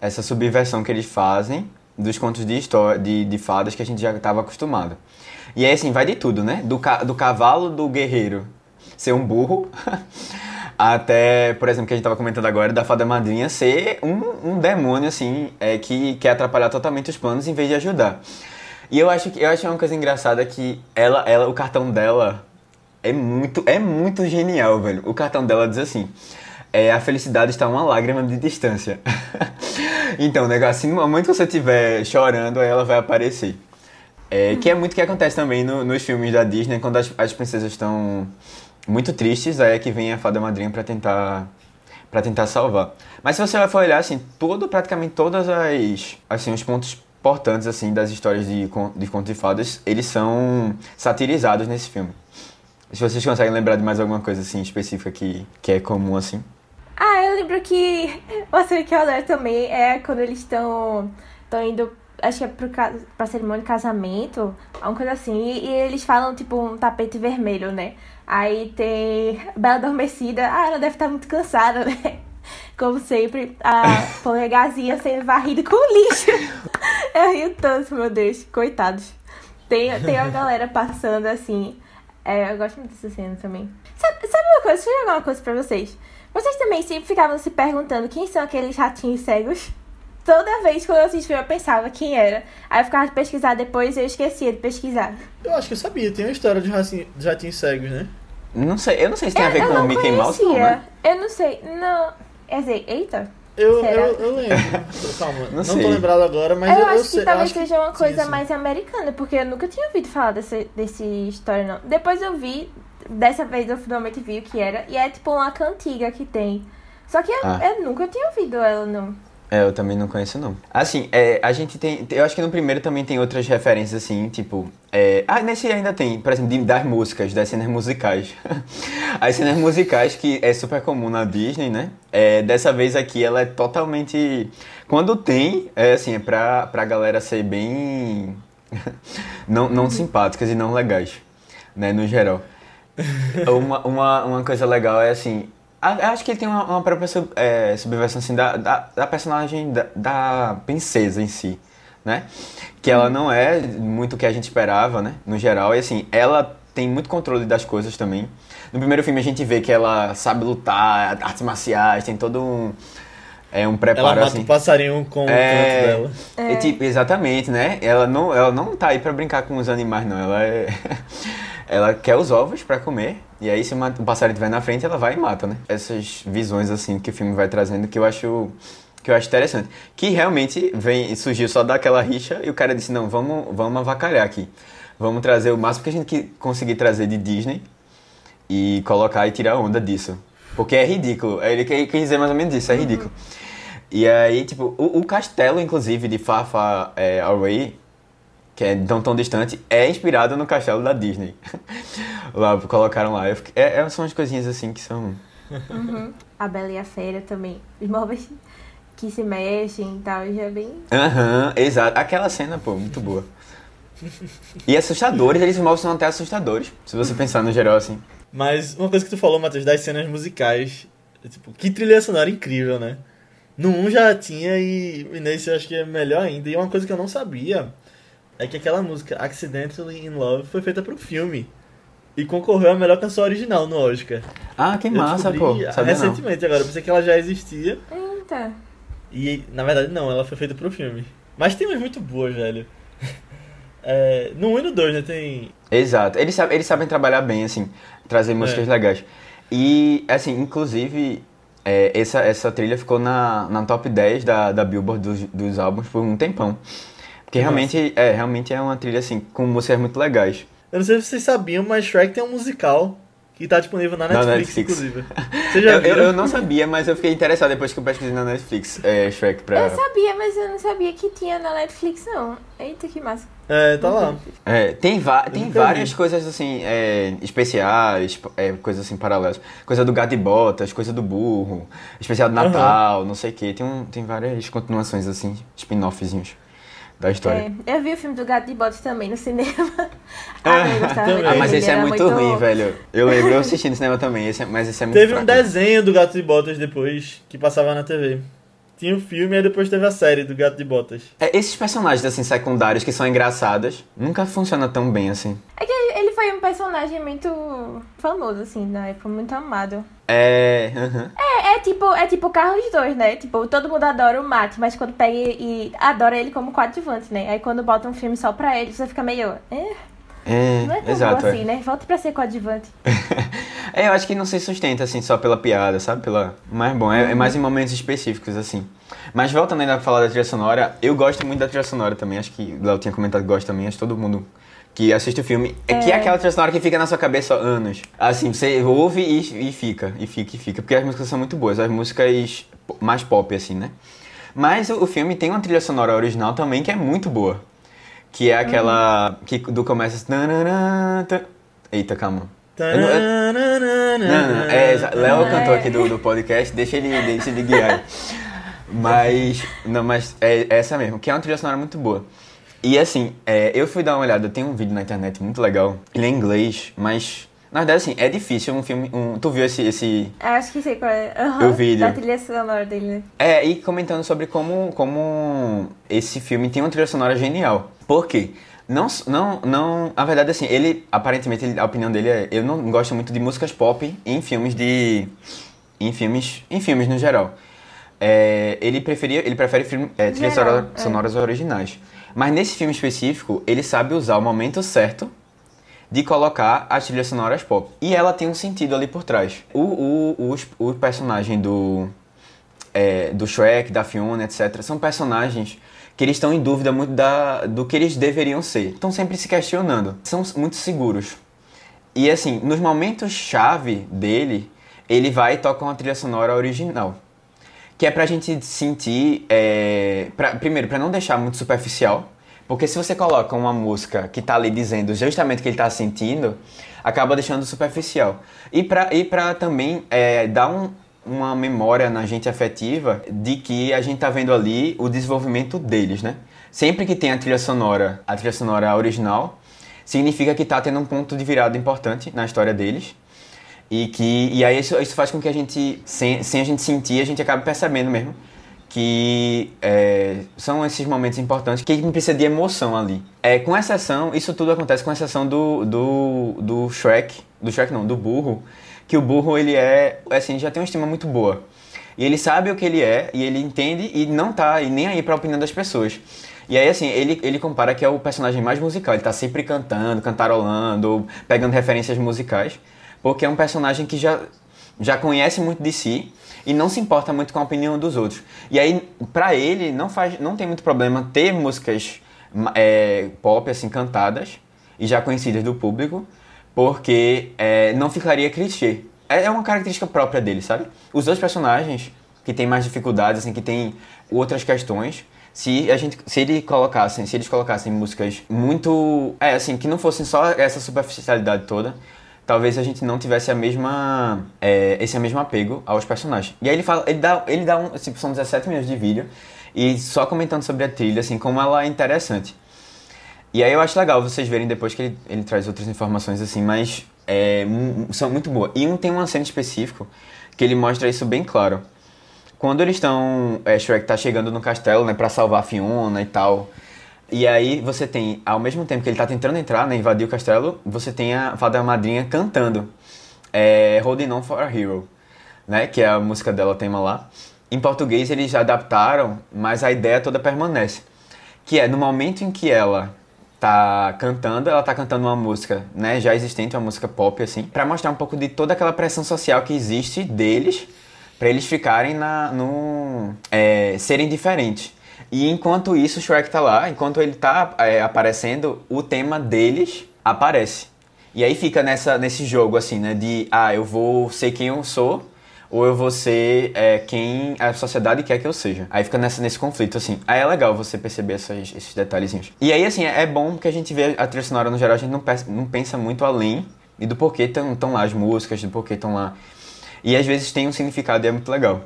essa subversão que eles fazem dos contos de história, de, de fadas que a gente já estava acostumado. E aí assim, vai de tudo, né? Do, ca, do cavalo do guerreiro ser um burro, (laughs) até, por exemplo, que a gente estava comentando agora, da fada madrinha ser um, um demônio, assim, é, que quer atrapalhar totalmente os planos em vez de ajudar. E eu acho que eu acho uma coisa engraçada que ela, ela, o cartão dela é muito, é muito genial, velho. O cartão dela diz assim: é, a felicidade está uma lágrima de distância. (laughs) então, né, assim, no momento que você estiver chorando, aí ela vai aparecer. É, que é muito o que acontece também no- nos filmes da Disney, quando as, as princesas estão muito tristes, aí é que vem a fada madrinha pra tentar para tentar salvar. Mas se você for olhar assim, todo praticamente todas as assim os pontos importantes assim das histórias de de contos de fadas, eles são satirizados nesse filme. Se vocês conseguem lembrar de mais alguma coisa assim específica que, que é comum assim. Ah, eu lembro que (laughs) cena que eu adoro também é quando eles estão estão indo, acho que é pro, pra cerimônia de casamento, alguma coisa assim, e, e eles falam tipo um tapete vermelho, né? Aí tem Bela Adormecida, ah, ela deve estar muito cansada, (laughs) né? Como sempre, a polegazinha sendo varrida com lixo. (laughs) Eu rio tanto, meu Deus, coitados. Tem, tem a galera passando assim. É, eu gosto muito dessa cena também. Sabe, sabe uma coisa? Deixa eu jogar uma coisa pra vocês. Vocês também sempre ficavam se perguntando quem são aqueles ratinhos cegos? Toda vez quando eu assistia eu pensava quem era. Aí eu ficava de pesquisar depois e eu esquecia de pesquisar. Eu acho que eu sabia, tem uma história de ratinhos, de ratinhos cegos, né? Não sei, eu não sei se tem a ver eu com o Mickey Mouse, não, né? Eu não sei. Não. Quer dizer, eita. Eu, eu, eu lembro. (laughs) Calma, Não não, tô lembrado agora, mas eu, eu, eu acho sei. que talvez acho que seja uma sim, coisa sim. mais americana, porque eu nunca tinha ouvido falar desse, desse história, não. Depois eu vi, dessa vez eu finalmente vi o que era, e é tipo uma cantiga que tem. Só que eu, Ah. eu nunca tinha ouvido ela, não. É, eu também não conheço, não. Assim, é, a gente tem. Eu acho que no primeiro também tem outras referências, assim, tipo. é, ah, nesse ainda tem, por exemplo, de- das músicas, das cenas musicais. (laughs) As cenas musicais, que é super comum na Disney, né? É, dessa vez aqui ela é totalmente. Quando tem, é assim, é pra, pra galera ser bem. (laughs) não, não simpáticas e não legais, né, no geral. (laughs) Uma, uma, uma coisa legal é assim. Acho que ele tem uma, uma própria sub- é, subversão assim, da, da, da personagem da, da princesa em si, né? Que ela não é muito o que a gente esperava, né? No geral, e assim, ela tem muito controle das coisas também. No primeiro filme a gente vê que ela sabe lutar, artes marciais, tem todo um. É um preparo Ela mata assim. o passarinho com o canto É, dela. é tipo, exatamente, né? Ela não, ela não tá aí pra brincar com os animais, não. Ela é. (laughs) ela quer os ovos pra comer. E aí, se o passarinho estiver na frente, ela vai e mata, né? Essas visões, assim, que o filme vai trazendo que eu acho. Que eu acho interessante. Que realmente vem, surgiu só daquela rixa e o cara disse, não, vamos, vamos avacalhar aqui. Vamos trazer o máximo que a gente conseguir trazer de Disney e colocar e tirar onda disso. Porque é ridículo. Ele quer dizer mais ou menos isso, é ridículo. E aí, tipo, o, o castelo, inclusive, de Fafa é, Away, que é tão tão distante, é inspirado no castelo da Disney. (laughs) lá, colocaram lá. Eu fiquei- é, é, são umas coisinhas assim que são. A Bela e a Fera também. Os móveis que se mexem e tal, já é bem. Aham, exato. Aquela cena, pô, muito boa. E assustadores, eles mostram até assustadores, se você pensar no geral assim. Mas uma coisa que tu falou, Matheus, das cenas musicais, é, tipo, que trilha sonora incrível, né? No 1 já tinha e, e nesse eu acho que é melhor ainda. E uma coisa que eu não sabia é que aquela música Accidentally in Love foi feita pro filme. E concorreu a melhor canção original no Oscar. Ah, que Eu massa, pô. Sabia não. recentemente agora, eu pensei que ela já existia. Eita. E na verdade não, ela foi feita pro filme. Mas tem umas muito boas, velho. (laughs) É, no 1 e no 2, né? Tem. Exato. Eles sabem, eles sabem trabalhar bem, assim, trazer músicas É. legais. E, assim, inclusive, é, essa, essa trilha ficou na, na top 10 da, da Billboard dos, dos álbuns por um tempão. Porque realmente é, realmente é uma trilha, assim, com músicas muito legais. Eu não sei se vocês sabiam, mas Shrek tem um musical que tá disponível na Na Netflix, Netflix. inclusive. (laughs) Vocês já Eu, eu, viram? eu não sabia, mas eu fiquei interessado depois que eu pesquisei na Netflix, é, Shrek, pra... Eu sabia, mas eu não sabia que tinha na Netflix, não. Eita, que massa. É, tá lá. É, tem va tem várias vi. coisas assim, é, especiais, é, coisas assim paralelas. Coisa do gato e botas, coisa do burro, especial do. Natal, não sei o que. Tem, um, tem várias continuações assim, spin-offzinhos da história. É, eu vi o filme do Gato de Botas também no cinema. (laughs) ah, eu gostava também. muito Ah, mas esse é era muito, ruim, velho. Eu lembro, eu assisti no cinema também, esse é- mas esse é muito Teve um fraco. desenho do Gato de Botas depois, que passava na TV. Tinha o filme e aí depois teve a série do Gato de Botas. É, esses personagens assim secundários que são engraçados, nunca funciona tão bem assim. É que ele foi um personagem muito famoso, assim, na época, muito amado. É. aham. É, é tipo, é tipo Carlos 2, né? Tipo, todo mundo adora o Matt, mas quando pega e, e adora ele como coadjuvante, né? Aí quando bota um filme só pra ele, você fica meio. É, É, não é tão exato. bom é. assim, né? Volta pra ser coadjuvante. (laughs) É, eu acho que não se sustenta, assim, só pela piada, sabe? Pela... Mas, bom, é, é mais em momentos específicos, assim. Mas voltando ainda a falar da trilha sonora, eu gosto muito da trilha sonora também. Acho que o Léo tinha comentado que gosta também, acho que todo mundo que assiste o filme. É, que é É. aquela trilha sonora que fica na sua cabeça há anos. Assim, você ouve e, e fica, e fica, e fica. Porque as músicas são muito boas, as músicas mais pop, assim, né? Mas o, o filme tem uma trilha sonora original também que é muito boa. Que é aquela. que do tananã, tan- Eita, calma. Eu não- eu- não, não, é, Léo é o cantor aqui do, do podcast, deixa ele, deixa ele guiar. (laughs) Mas, não, mas é essa mesmo, que é uma trilha sonora muito boa. E assim, é, eu fui dar uma olhada, tem um vídeo na internet muito legal, ele é em inglês, mas, na verdade assim, é difícil um filme, um, tu viu esse, esse, Eu acho que sei qual é. (laughs) Aham, Eu vi, Da trilha sonora dele, né? É, e comentando sobre como, como esse filme tem uma trilha sonora genial. Por quê? Não, não, não, a verdade assim, ele, aparentemente, ele- a opinião dele é, eu não gosto muito de músicas pop em filmes de, em filmes, em filmes no geral. É, ele preferia, ele prefere filme, é, trilhas Geral, sonora- é. sonoras originais. Mas nesse filme específico, ele sabe usar o momento certo de colocar as trilhas sonoras pop. E ela tem um sentido ali por trás. O, o, os- o personagem do, é, do Shrek, da Fiona, etc., são personagens que eles estão em dúvida muito da, do que eles deveriam ser. Estão sempre se questionando. São muito seguros. E assim, nos momentos chave dele, ele vai e toca uma trilha sonora original. Que é pra gente sentir. é, pra- primeiro, pra não deixar muito superficial. Porque se você coloca uma música que tá ali dizendo justamente o que ele tá sentindo, acaba deixando superficial. E pra, e pra também é, dar um- uma memória na gente afetiva de que a gente tá vendo ali o desenvolvimento deles, né? Sempre que tem a trilha sonora, a trilha sonora original, significa que tá tendo um ponto de virada importante na história deles. E que e aí isso, isso faz com que a gente, sem, sem a gente sentir, a gente acabe percebendo mesmo que é, são esses momentos importantes que a precisa de emoção ali. É, com exceção, isso tudo acontece com exceção do, do, do Shrek, do Shrek não, do burro, que o burro ele é, assim, já tem uma estima muito boa. E ele sabe o que ele é, e ele entende e não tá e nem aí pra opinião das pessoas. E aí, assim, ele, ele compara que é o personagem mais musical. Ele tá sempre cantando, cantarolando, pegando referências musicais. Porque é um personagem que já, já conhece muito de si e não se importa muito com a opinião dos outros. E aí, pra ele, não, faz, não tem muito problema ter músicas é, pop, assim, cantadas e já conhecidas do público, porque é, não ficaria clichê. É é uma característica própria dele, sabe? Os outros personagens que têm mais dificuldades, assim, que têm outras questões, se a gente, se ele colocassem, se eles colocassem músicas muito, é assim, que não fossem só essa superficialidade toda, talvez a gente não tivesse a mesma é, esse mesmo apego aos personagens. E aí ele fala, ele dá, ele dá um, tipo, são 17 minutos de vídeo e só comentando sobre a trilha, assim, como ela é interessante. E aí eu acho legal vocês verem depois que ele, ele traz outras informações assim, mas é, são muito boas. E um tem uma cena específica que ele mostra isso bem claro. Quando eles estão, é, Shrek tá chegando no castelo, né, para salvar a Fiona e tal. E aí você tem, ao mesmo tempo que ele tá tentando entrar, né, invadir o castelo, você tem a fada madrinha cantando é, Holding On For A Hero, né, que é a música dela, tema lá. Em português eles adaptaram, mas a ideia toda permanece. Que é, no momento em que ela tá cantando, ela tá cantando uma música, né, já existente, uma música pop assim, para mostrar um pouco de toda aquela pressão social que existe deles, para eles ficarem na no é, serem diferentes. E enquanto isso, o Shrek tá lá, enquanto ele tá é, aparecendo, o tema deles aparece. E aí fica nessa, nesse jogo, assim, né? De, ah, eu vou ser quem eu sou, ou eu vou ser é, quem a sociedade quer que eu seja. Aí fica nessa, nesse conflito, assim. Aí é legal você perceber essas, esses detalhezinhos. E aí, assim, é bom que a gente vê a trilha sonora no geral, a gente não, pensa, não pensa muito além e do porquê estão lá as músicas, do porquê estão lá. E às vezes tem um significado e é muito legal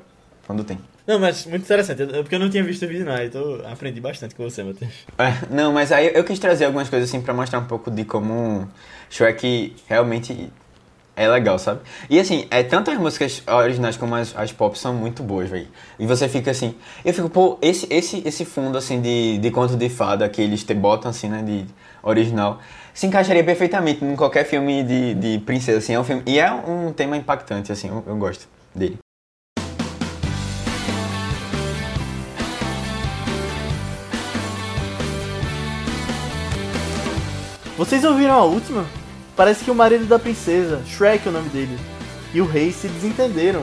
quando tem. Não, mas muito interessante, porque eu não tinha visto o vídeo não, então aprendi bastante com você, Matheus. É, não, mas aí eu quis trazer algumas coisas assim pra mostrar um pouco de como Shrek realmente é legal, sabe? E assim, é, tanto as músicas originais como as, as pop são muito boas, velho. E você fica assim. Eu fico, pô, esse, esse, esse fundo assim de, de conto de fada que eles te botam assim, né? De original. Se encaixaria perfeitamente em qualquer filme de, de princesa, assim. É um filme. E é um tema impactante, assim, eu, eu gosto dele. Vocês ouviram a última? Parece que o marido da princesa, Shrek é o nome dele, e o rei se desentenderam.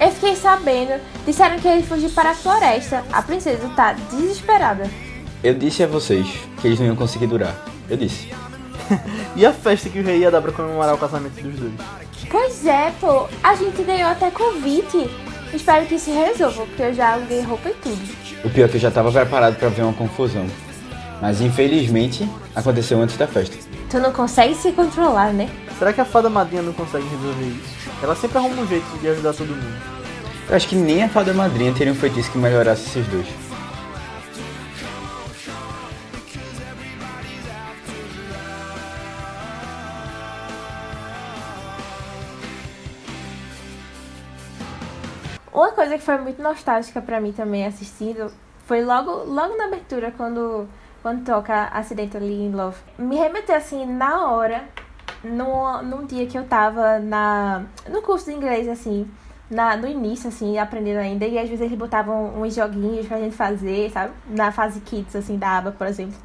Eu fiquei sabendo, disseram que ele fugiu para a floresta. A princesa tá desesperada. Eu disse a vocês que eles não iam conseguir durar. Eu disse. (laughs) e a festa que o rei ia dar pra comemorar o casamento dos dois? Pois é, pô. A gente ganhou até convite. Espero que se resolva, porque eu já aluguei roupa e tudo. O pior é que eu já tava preparado para ver uma confusão. Mas infelizmente aconteceu antes da festa. Tu não consegue se controlar, né? Será que a fada madrinha não consegue resolver isso? Ela sempre arruma um jeito de ajudar todo mundo. Eu acho que nem a fada madrinha teria um feitiço que melhorasse esses dois. Uma coisa que foi muito nostálgica para mim também assistindo foi logo, logo na abertura, quando quando toca Accidentally in Love. Me remeteu assim na hora, no, num dia que eu tava na, no curso de inglês, assim, na, no início, assim, aprendendo ainda, e às vezes eles botavam uns joguinhos pra gente fazer, sabe? Na fase kids, assim, da aba, por exemplo.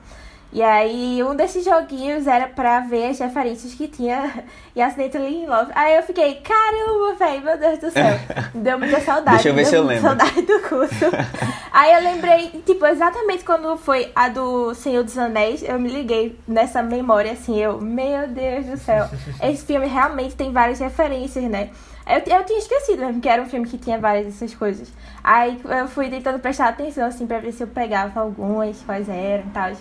E aí, um desses joguinhos era pra ver as referências que tinha (laughs) e Accidentally in Love. Aí eu fiquei, caramba, velho, meu Deus do céu. (laughs) Deu muita saudade. Deixa eu ver se eu lembro. saudade do curso. (laughs) aí eu lembrei, tipo, exatamente quando foi a do Senhor dos Anéis, eu me liguei nessa memória, assim, eu, meu Deus do céu. Esse filme realmente tem várias referências, né? Eu, eu tinha esquecido mesmo que era um filme que tinha várias dessas coisas. Aí eu fui tentando prestar atenção, assim, pra ver se eu pegava algumas, quais eram e tal.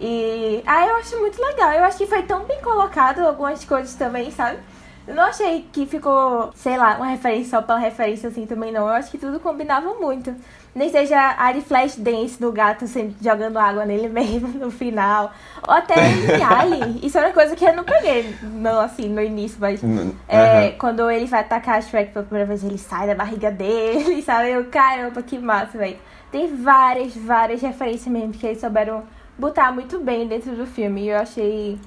E ah, eu acho muito legal. Eu acho que foi tão bem colocado algumas coisas também, sabe? Eu não achei que ficou, sei lá, uma referência só pela referência assim também não. Eu acho que tudo combinava muito. Nem seja a Flash Dance do gato assim, jogando água nele (laughs) mesmo no final. Ou até (laughs) Alien. Isso é uma coisa que eu não peguei não, assim, no início, mas é, quando ele vai atacar a Shrek pela primeira vez, ele sai da barriga dele, (laughs) sabe? Eu, caramba, que massa, velho. Tem várias, várias referências mesmo que eles souberam botar muito bem dentro do filme. E eu achei.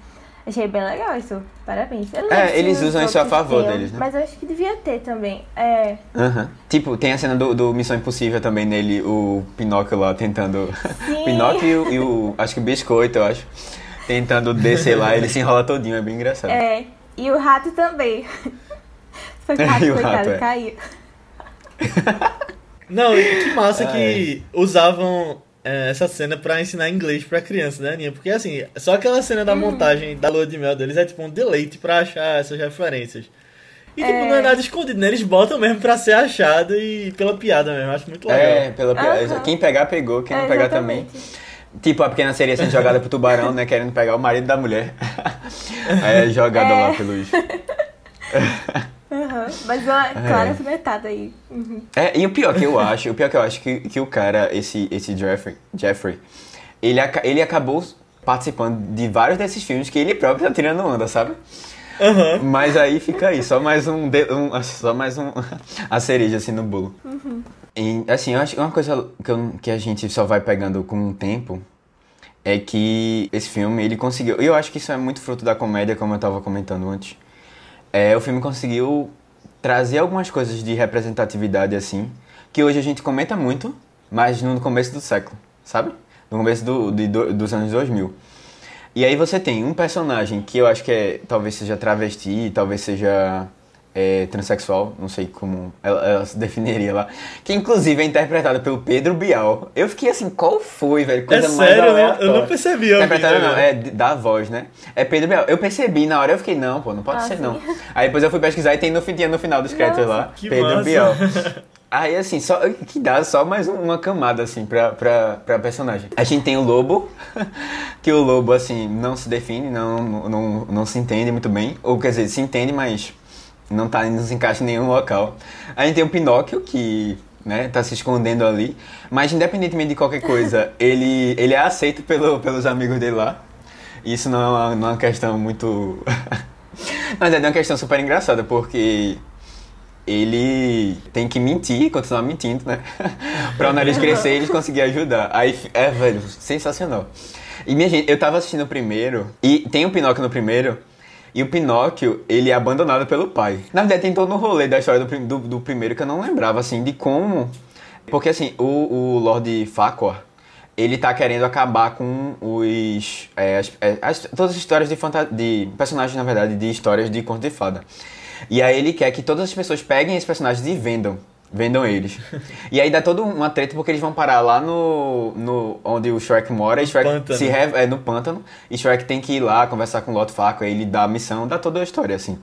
Achei bem legal isso. Parabéns. é, eles usam isso a favor deles, né? Mas eu acho que devia ter também. É. Uhum. Tipo, tem a cena do, do, Missão Impossível também nele, o Pinóquio lá tentando. (laughs) Pinóquio e o, e o, Acho que o Biscoito, eu acho. Tentando descer lá, ele se enrola todinho, é bem engraçado. É. E o rato também. (laughs) Foi (laughs) o rato, coitado, rato, é. caiu. Não, e que massa que usavam essa cena pra ensinar inglês pra criança, né, Aninha? Porque assim, só aquela cena da hum. montagem da lua de mel deles é tipo um deleite pra achar essas referências. E tipo, é... não é nada escondido, né? Eles botam mesmo pra ser achado e pela piada mesmo. Acho muito legal. É, pela piada. Uhum. Quem pegar, pegou. Quem não pegar também. Tipo, a pequena seria sendo jogada pro tubarão, né? Querendo pegar o marido da mulher. (laughs) é jogada é. lá pelos. (laughs) Uhum. Mas uma clara alfinetada aí. Uhum. É, e o pior que eu acho, o pior que eu acho que, que o cara, esse, esse Jeffrey, Jeffrey ele, ele acabou participando de vários desses filmes que ele próprio tá tirando onda, sabe? Uhum. Mas aí fica aí, só mais um, um só mais um (laughs) a cereja assim no bolo. Uhum. E, assim, eu acho que uma coisa que, eu, que a gente só vai pegando com o tempo é que esse filme, ele conseguiu, e eu acho que isso é muito fruto da comédia, como eu tava comentando antes. É, o filme conseguiu trazer algumas coisas de representatividade assim, que hoje a gente comenta muito, mas no começo do século, sabe? No começo do, de, do, dos anos 2000. E aí você tem um personagem que eu acho que é, talvez seja travesti, talvez seja é, transexual, não sei como ela, ela, se definiria lá, que inclusive é interpretada pelo Pedro Bial. Eu fiquei assim, qual foi, velho? Coisa é mais sério, aleatória. eu não percebi. Interpretada não, é da voz, né? É Pedro Bial. Eu percebi, na hora eu fiquei, não, pô, não pode ah, ser sim. não. Aí depois eu fui pesquisar e tem no, tinha no final dos créditos lá, Pedro massa. Bial. (laughs) Aí, assim, só, que dá só mais uma camada, assim, pra, pra, pra personagem. A gente tem o Lobo, (laughs) que o Lobo, assim, não se define, não, não, não se entende muito bem. Ou, quer dizer, se entende, mas não tá não se encaixa em nenhum local. A gente tem o Pinóquio, que né, tá se escondendo ali. Mas, independentemente de qualquer coisa, (laughs) ele, ele é aceito pelo, pelos amigos dele lá. Isso não é uma, não é uma questão muito... (laughs) Na verdade, é uma questão super engraçada, porque ele tem que mentir, continuar mentindo, né? (laughs) pra o nariz crescer e eles conseguirem ajudar. Aí, é, velho, sensacional. E minha gente, eu tava assistindo o primeiro, e tem o Pinóquio no primeiro, e o Pinóquio, ele é abandonado pelo pai. Na verdade, tem todo um rolê da história do, do, do primeiro que eu não lembrava, assim, de como... Porque, assim, o, o Lord Farquhar, ele tá querendo acabar com os... É, as, é, as, todas as histórias de, de personagens, na verdade, de histórias de conto de fada. E aí ele quer que todas as pessoas peguem esses personagens e vendam. Vendam eles. e aí dá toda uma treta porque eles vão parar lá no. no onde o Shrek mora. E Shrek pântano. se re, é no pântano. E Shrek tem que ir lá conversar com o Loto Faco. Aí ele dá a missão, dá toda a história, assim.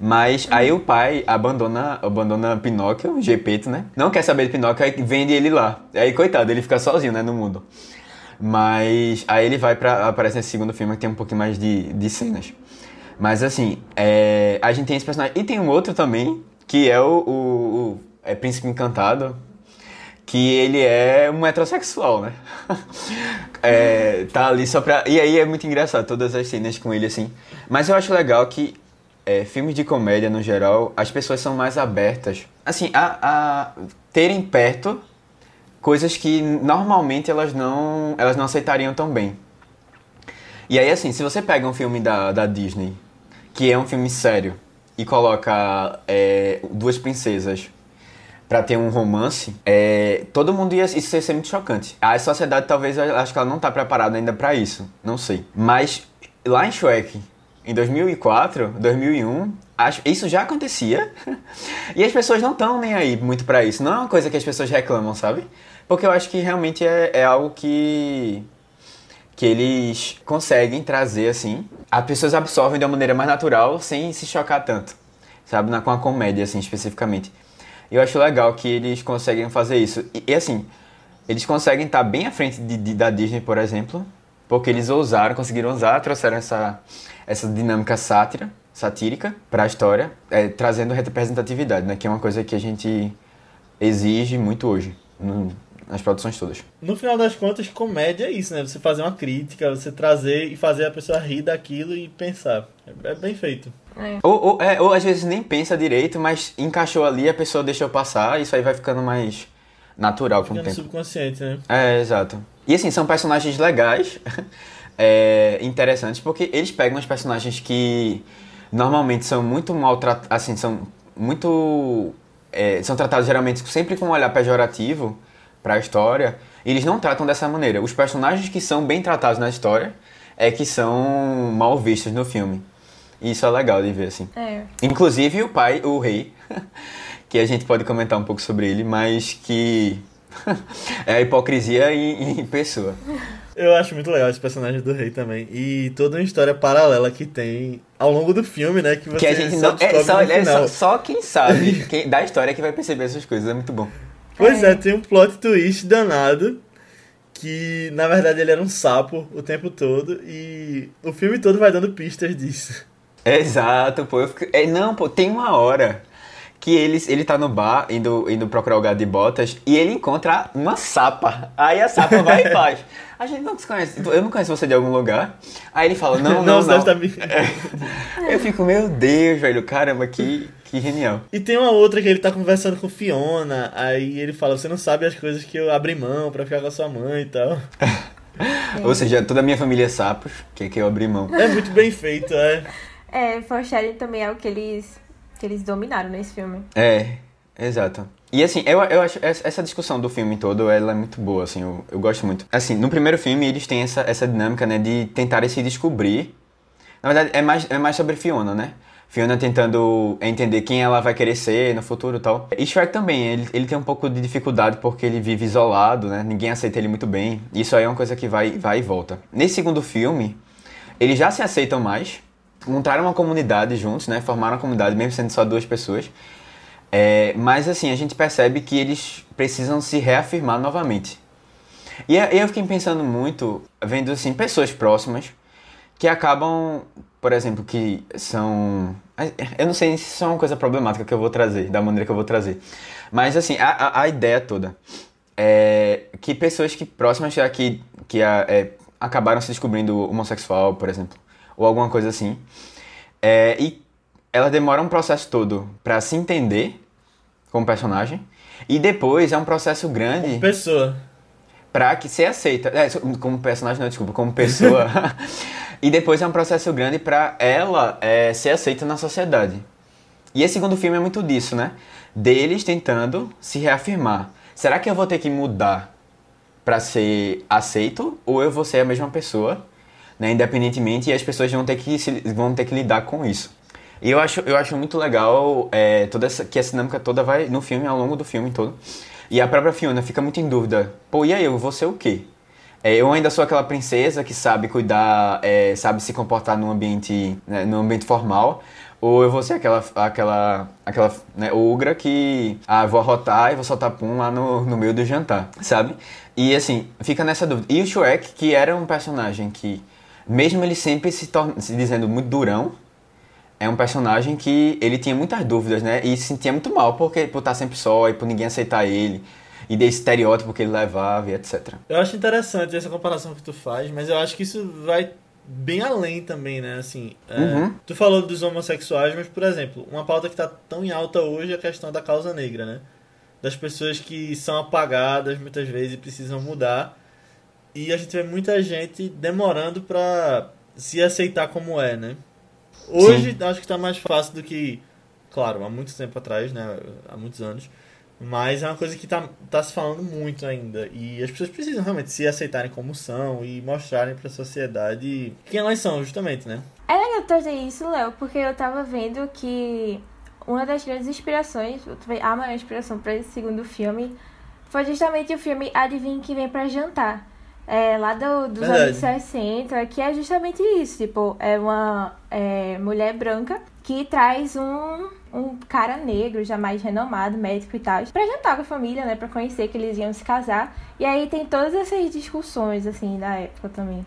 Mas aí o pai abandona, abandona Pinóquio, Gepeto, né? Não quer saber de Pinóquio, aí vende ele lá. Aí, coitado, ele fica sozinho, né, no mundo. Mas aí ele vai pra. aparece nesse segundo filme que tem um pouquinho mais de, de cenas. Mas assim, é, a gente tem esse personagem. E tem um outro também, que é o, o, o é Príncipe Encantado, que ele é um heterossexual, né? (laughs) é, tá ali só pra. E aí é muito engraçado todas as cenas com ele assim. Mas eu acho legal que é, filmes de comédia no geral, as pessoas são mais abertas, assim, a, a terem perto coisas que normalmente elas não, elas não aceitariam tão bem. E aí, assim, se você pega um filme da, da Disney que é um filme sério e coloca é, duas princesas para ter um romance, é, todo mundo ia isso ia ser muito chocante. A sociedade talvez acho que ela não tá preparada ainda para isso, não sei. Mas lá em Shrek, em 2004, 2001, acho, isso já acontecia. (laughs) e as pessoas não estão nem aí muito para isso. Não é uma coisa que as pessoas reclamam, sabe? Porque eu acho que realmente é, é algo que que eles conseguem trazer assim. As pessoas absorvem de uma maneira mais natural sem se chocar tanto, sabe? Na, com a comédia, assim, especificamente. E eu acho legal que eles conseguem fazer isso. E, e assim, eles conseguem estar bem à frente de, de, da Disney, por exemplo, porque eles ousaram, conseguiram usar, trouxeram essa, essa dinâmica sátira, satírica para a história, é, trazendo representatividade, né? Que é uma coisa que a gente exige muito hoje. No, nas produções todas. No final das contas, comédia é isso, né? Você fazer uma crítica, você trazer e fazer a pessoa rir daquilo e pensar. É, é bem feito. É. Ou, ou, é, ou às vezes nem pensa direito, mas encaixou ali, a pessoa deixou passar, isso aí vai ficando mais natural com o tempo. subconsciente, né? É, exato. E assim, são personagens legais, (laughs) é, interessantes, porque eles pegam os personagens que normalmente são muito maltratados, assim, são muito... É, são tratados geralmente sempre com um olhar pejorativo, para a história, eles não tratam dessa maneira. Os personagens que são bem tratados na história é que são mal vistos no filme. E isso é legal de ver, assim. É. Inclusive o pai, o rei, (laughs) que a gente pode comentar um pouco sobre ele, mas que (laughs) é a hipocrisia em, em, pessoa. Eu acho muito legal esse personagem do rei também. E toda uma história paralela que tem ao longo do filme, né? Que, você que a gente não. É só, é só, só, quem sabe quem, da história que vai perceber essas coisas. É muito bom. Pois é. é, tem um plot twist danado. Que na verdade ele era um sapo o tempo todo. E o filme todo vai dando pistas disso. (laughs) Exato, pô. Eu fico... é, não, pô, tem uma hora que ele, ele tá no bar indo, indo procurar o gato de botas e ele encontra uma sapa. Aí a sapa vai e (laughs) faz. A gente não se conhece. Eu não conheço você de algum lugar. Aí ele fala, não, (laughs) não, não. não. Tá me... Eu fico, meu Deus, velho, caramba, que, que genial. E tem uma outra que ele tá conversando com Fiona, aí ele fala, você não sabe as coisas que eu abri mão pra ficar com a sua mãe e tal. (laughs) Ou seja, toda a minha família é sapos, que, que eu abri mão. É muito bem feito, é. É, foreshadowing também é o que eles, que eles dominaram nesse filme. É, exato. E assim, eu, eu acho essa discussão do filme todo, ela é muito boa, assim, eu, eu gosto muito. Assim, no primeiro filme eles têm essa, essa dinâmica, né, de tentarem se descobrir. Na verdade, é mais, é mais sobre Fiona, né? Fiona tentando entender quem ela vai querer ser no futuro e tal. E Shrek também, ele, ele tem um pouco de dificuldade porque ele vive isolado, né? Ninguém aceita ele muito bem. Isso aí é uma coisa que vai, vai e volta. Nesse segundo filme, eles já se aceitam mais, montaram uma comunidade juntos, né? Formaram uma comunidade, mesmo sendo só duas pessoas. É, mas assim, a gente percebe que eles precisam se reafirmar novamente. E eu fiquei pensando muito, vendo assim, pessoas próximas que acabam, por exemplo, que são. Eu não sei se isso é uma coisa problemática que eu vou trazer, da maneira que eu vou trazer. Mas assim, a, a ideia toda é que pessoas que próximas que, que é, acabaram se descobrindo homossexual, por exemplo, ou alguma coisa assim, é, e ela demora um processo todo para se entender como personagem. E depois é um processo grande. Como pessoa. Pra que ser aceita. É, como personagem, não, desculpa, como pessoa. (laughs) e depois é um processo grande pra ela é, ser aceita na sociedade. E esse segundo filme é muito disso, né? Deles tentando se reafirmar. Será que eu vou ter que mudar para ser aceito ou eu vou ser a mesma pessoa, né, independentemente, e as pessoas vão ter que, vão ter que lidar com isso. E eu acho, eu acho muito legal é, toda essa, que essa dinâmica toda vai no filme, ao longo do filme todo. E a própria Fiona fica muito em dúvida. Pô, e aí, eu vou ser o quê? É, eu ainda sou aquela princesa que sabe cuidar, é, sabe se comportar num ambiente, né, num ambiente formal, ou eu vou ser aquela, aquela, aquela né, ogra que ah, vou arrotar e vou soltar pum lá no, no meio do jantar, sabe? E assim, fica nessa dúvida. E o Shrek, que era um personagem que, mesmo ele sempre se, se dizendo muito durão, é um personagem que ele tinha muitas dúvidas, né? E se sentia muito mal porque, por estar sempre só e por ninguém aceitar ele. E desse estereótipo que ele levava e etc. Eu acho interessante essa comparação que tu faz, mas eu acho que isso vai bem além também, né? Assim, é, uhum. tu falou dos homossexuais, mas, por exemplo, uma pauta que está tão em alta hoje é a questão da causa negra, né? Das pessoas que são apagadas muitas vezes e precisam mudar. E a gente vê muita gente demorando para se aceitar como é, né? Hoje Sim. acho que está mais fácil do que, claro, há muito tempo atrás, né? Há muitos anos. Mas é uma coisa que está tá se falando muito ainda. E as pessoas precisam realmente se aceitarem como são e mostrarem para a sociedade quem elas são, justamente, né? É legal trazer isso, Léo, porque eu tava vendo que uma das grandes inspirações, a maior inspiração para esse segundo filme, foi justamente o filme Adivinha que vem para jantar é, lá do, dos Verdade. anos 60, que é justamente isso, tipo, é uma é, mulher branca que traz um, um cara negro, já mais renomado, médico e tal, pra jantar com a família, né, pra conhecer que eles iam se casar. E aí tem todas essas discussões, assim, da época também,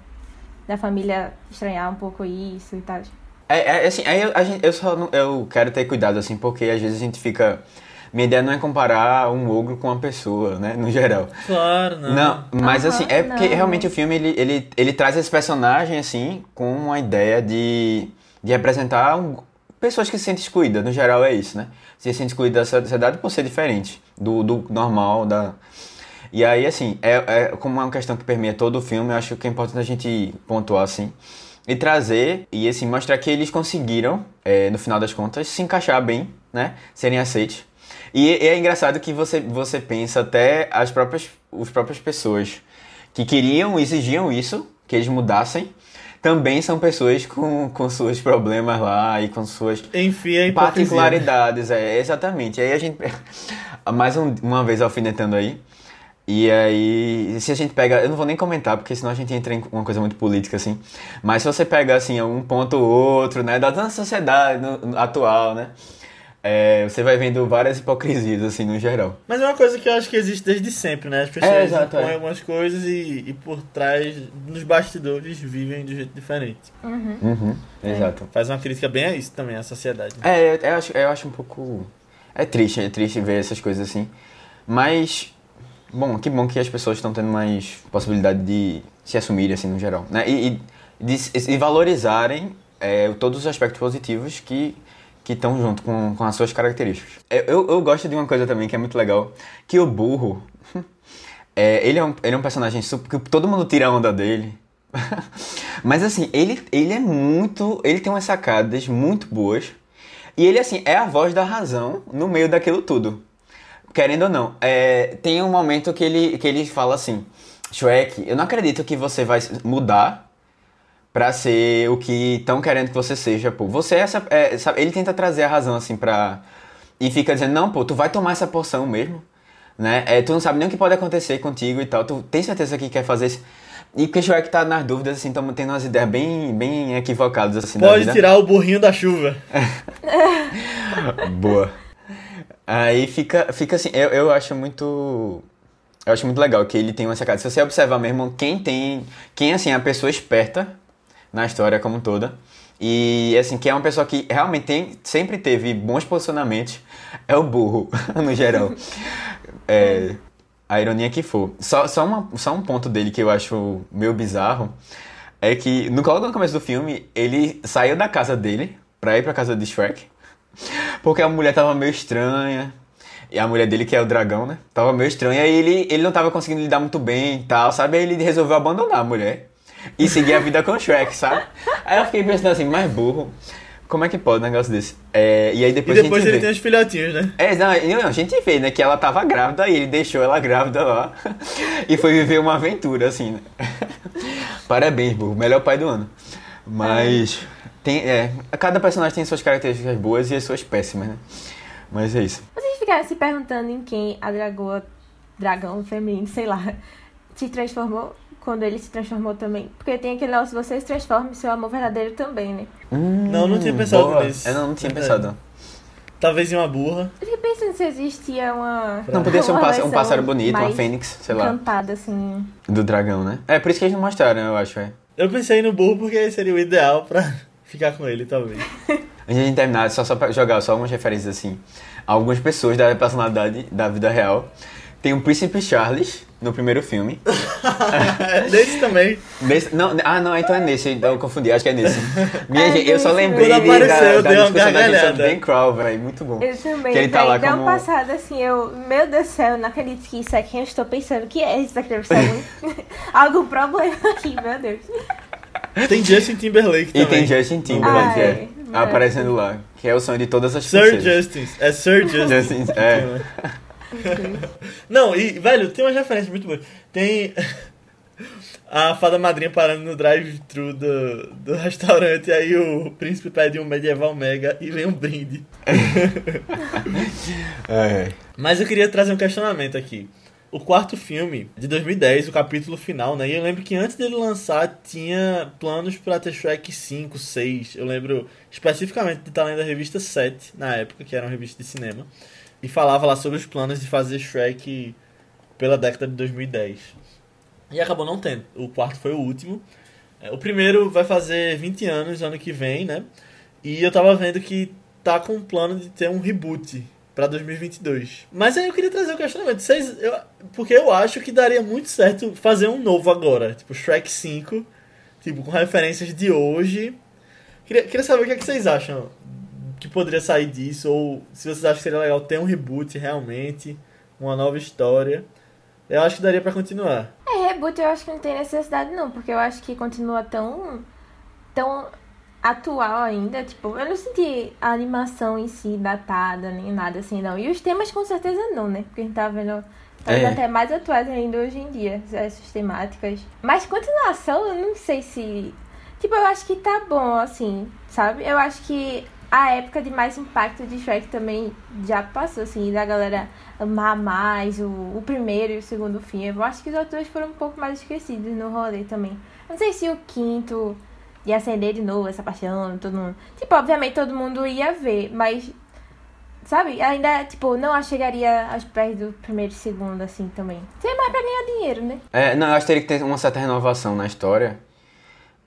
da família estranhar um pouco isso e tal. É, é assim, aí eu, a gente, eu só não, eu quero ter cuidado, assim, porque às vezes a gente fica minha ideia não é comparar um ogro com uma pessoa, né? No geral. Claro, não. Não, mas uhum, assim, é porque não. realmente o filme ele, ele, ele traz esse personagem, assim, com uma ideia de, de representar um, pessoas que se sentem excluídas. No geral é isso, né? Se sentem excluídas da sociedade por ser diferente do, do normal, da. E aí, assim, é, é como é uma questão que permeia todo o filme, eu acho que é importante a gente pontuar, assim e trazer e assim mostrar que eles conseguiram é, no final das contas se encaixar bem né serem aceitos e, é engraçado que você, você pensa até as próprias, as próprias pessoas que queriam, exigiam isso, que eles mudassem, também são pessoas com, com seus problemas lá e com suas Enfim, é particularidades. É, exatamente. Aí a gente. (laughs) Mais um, uma vez alfinetando aí. E aí, se a gente pega. Eu não vou nem comentar, porque senão a gente entra em uma coisa muito política, assim. Mas se você pega, assim, um ponto ou outro, né, da nossa sociedade no, no, atual, né? É, você vai vendo várias hipocrisias, assim, no geral. Mas é uma coisa que eu acho que existe desde sempre, né? As pessoas É, exato, é. algumas coisas e, e por trás, nos bastidores, vivem de um jeito diferente. Uhum. Uhum, exato. Faz uma crítica bem a isso também, à sociedade. É, eu, eu acho, eu acho um pouco. É triste, é triste ver essas coisas assim. Mas, bom, que bom que as pessoas estão tendo mais possibilidade de se assumirem, assim, no geral. Né? E, e, de, e valorizarem é, todos os aspectos positivos que que estão junto com, com as suas características. Eu, eu, eu gosto de uma coisa também que é muito legal, que o burro, (laughs) é, ele, é um, ele é um personagem super, que todo mundo tira a onda dele. (laughs) Mas assim, ele, ele é muito. Ele tem umas sacadas muito boas. E ele, assim, é a voz da razão no meio daquilo tudo. Querendo ou não. É, tem um momento que ele, que ele fala assim: Shrek, eu não acredito que você vai mudar pra ser o que estão querendo que você seja, pô. Você é essa. é, sabe, ele tenta trazer a razão, assim, pra. E fica dizendo: não, pô, tu vai tomar essa porção mesmo. Né? É, tu não sabe nem o que pode acontecer contigo e tal. Tu tem certeza que quer fazer isso? E porque o Shrek tá nas dúvidas, assim, tamo tendo umas ideias bem, bem equivocadas, assim, Pode tirar o burrinho da chuva. (laughs) Boa. Aí fica, fica assim, eu, eu acho muito. Eu acho muito legal que ele tem uma sacada. Se você observar mesmo, quem tem. Quem, assim, é a pessoa esperta na história como toda. E, assim, que é uma pessoa que realmente tem, sempre teve bons posicionamentos, é o burro, (laughs) no geral. É, a ironia que for. Só, só, uma, só um ponto dele que eu acho meio bizarro é que, no, logo no começo do filme, ele saiu da casa dele pra ir pra casa de Shrek. Porque a mulher tava meio estranha. E a mulher dele, que é o dragão, né? Tava meio estranha. E ele, ele não tava conseguindo lidar muito bem e tal, sabe? Aí ele resolveu abandonar a mulher. E seguir a vida com o Shrek, sabe? Aí eu fiquei pensando assim, mais burro. Como é que pode um negócio desse? É, e aí E depois, depois a gente ele vê. tem os filhotinhos, né? É, não, não, a gente vê, né, que ela tava grávida e ele deixou ela grávida lá (laughs) e foi viver uma aventura, assim, né? (laughs) Parabéns, burro, melhor pai do ano. Mas tem, é, cada personagem tem suas características boas e as suas péssimas, né? Mas é isso. Vocês ficaram se perguntando em quem a dragoa, dragão feminino, sei lá, se transformou quando ele se transformou também? Porque tem aquele negócio, você se transforma e seu amor verdadeiro também, né? Não, não tinha pensado boa. nisso. Eu não, não tinha Verdade. pensado. Talvez em uma burra. Eu fiquei pensando se existia uma. Não, podia ser um pássaro, um pássaro bonito, uma fênix, sei lá, Cantada, assim. do dragão, né? É por isso que eles não mostraram, eu acho, é. Eu pensei no burro porque seria o ideal pra (laughs) ficar com ele, talvez. Antes de a gente terminar, só, só pra jogar só algumas referências assim. Algumas pessoas da personalidade da vida real. Tem o Príncipe Charles no primeiro filme. (laughs) Desse também. Nesse- não, ah, não, então é nesse, então eu confundi, acho que é nesse. Minha É gente, eu só nesse lembrei Quando da, apareceu, da uma discussão da gente sobre Ben Crow, velho, muito bom. Eu também, Que ele tá lá como- um passado assim, eu. Meu Deus do céu, eu não acredito que isso é quem eu estou pensando que é isso aqui. Deve ser algum, (laughs) algum problema aqui, meu Deus. Tem Justin Timberlake E também. tem Justin Timberlake, Ai, é, aparecendo lá, que é o sonho de todas as Sir princesas. Justin. É Sir (laughs) Justin. Justin, é. Não, e, velho, tem umas referências muito boas. Tem (laughs) a fada madrinha parando no drive-thru do, do (laughs) restaurante, aí o príncipe pede um medieval mega e vem um brinde. (laughs) É. Mas eu queria trazer um questionamento aqui. O quarto filme, de 2010, o capítulo final, né? E eu lembro que antes dele lançar, tinha planos pra ter Shrek 5, 6. Eu lembro especificamente de estar lendo a revista 7, na época, que era uma revista de cinema. E falava lá sobre os planos de fazer Shrek pela década de 2010. E acabou não tendo. O quarto foi o último. É, O primeiro vai fazer 20 anos ano que vem, né? E eu tava vendo que tá com um plano de ter um reboot pra 2022. Mas aí eu queria trazer o questionamento. Vocês, eu- porque eu acho que daria muito certo fazer um novo agora. Tipo, Shrek 5. Tipo, com referências de hoje. Queria, queria saber o que, é que vocês acham que poderia sair disso. Ou se vocês acham que seria legal ter um reboot realmente. Uma nova história. Eu acho que daria pra continuar. É, reboot eu acho que não tem necessidade não, porque eu acho que continua tão. tão atual ainda. Tipo, eu não senti a animação em si datada, nem nada assim, não. E os temas com certeza não, né? Porque a gente tá vendo. É. até mais atuais ainda hoje em dia, essas temáticas. Mas continuação, eu não sei se. Tipo, eu acho que tá bom, assim, sabe? Eu acho que a época de mais impacto de Shrek também já passou, assim, da galera amar mais o, o primeiro e o segundo filme. Eu acho que os outros foram um pouco mais esquecidos no rolê também. Não sei se o quinto ia acender de novo essa paixão, todo mundo. Tipo, obviamente todo mundo ia ver, mas Sabe? Ainda, tipo, não chegaria aos pés do primeiro e segundo, assim, também. Seria mais pra ganhar dinheiro, né? É, não, eu acho que teria que ter uma certa renovação na história.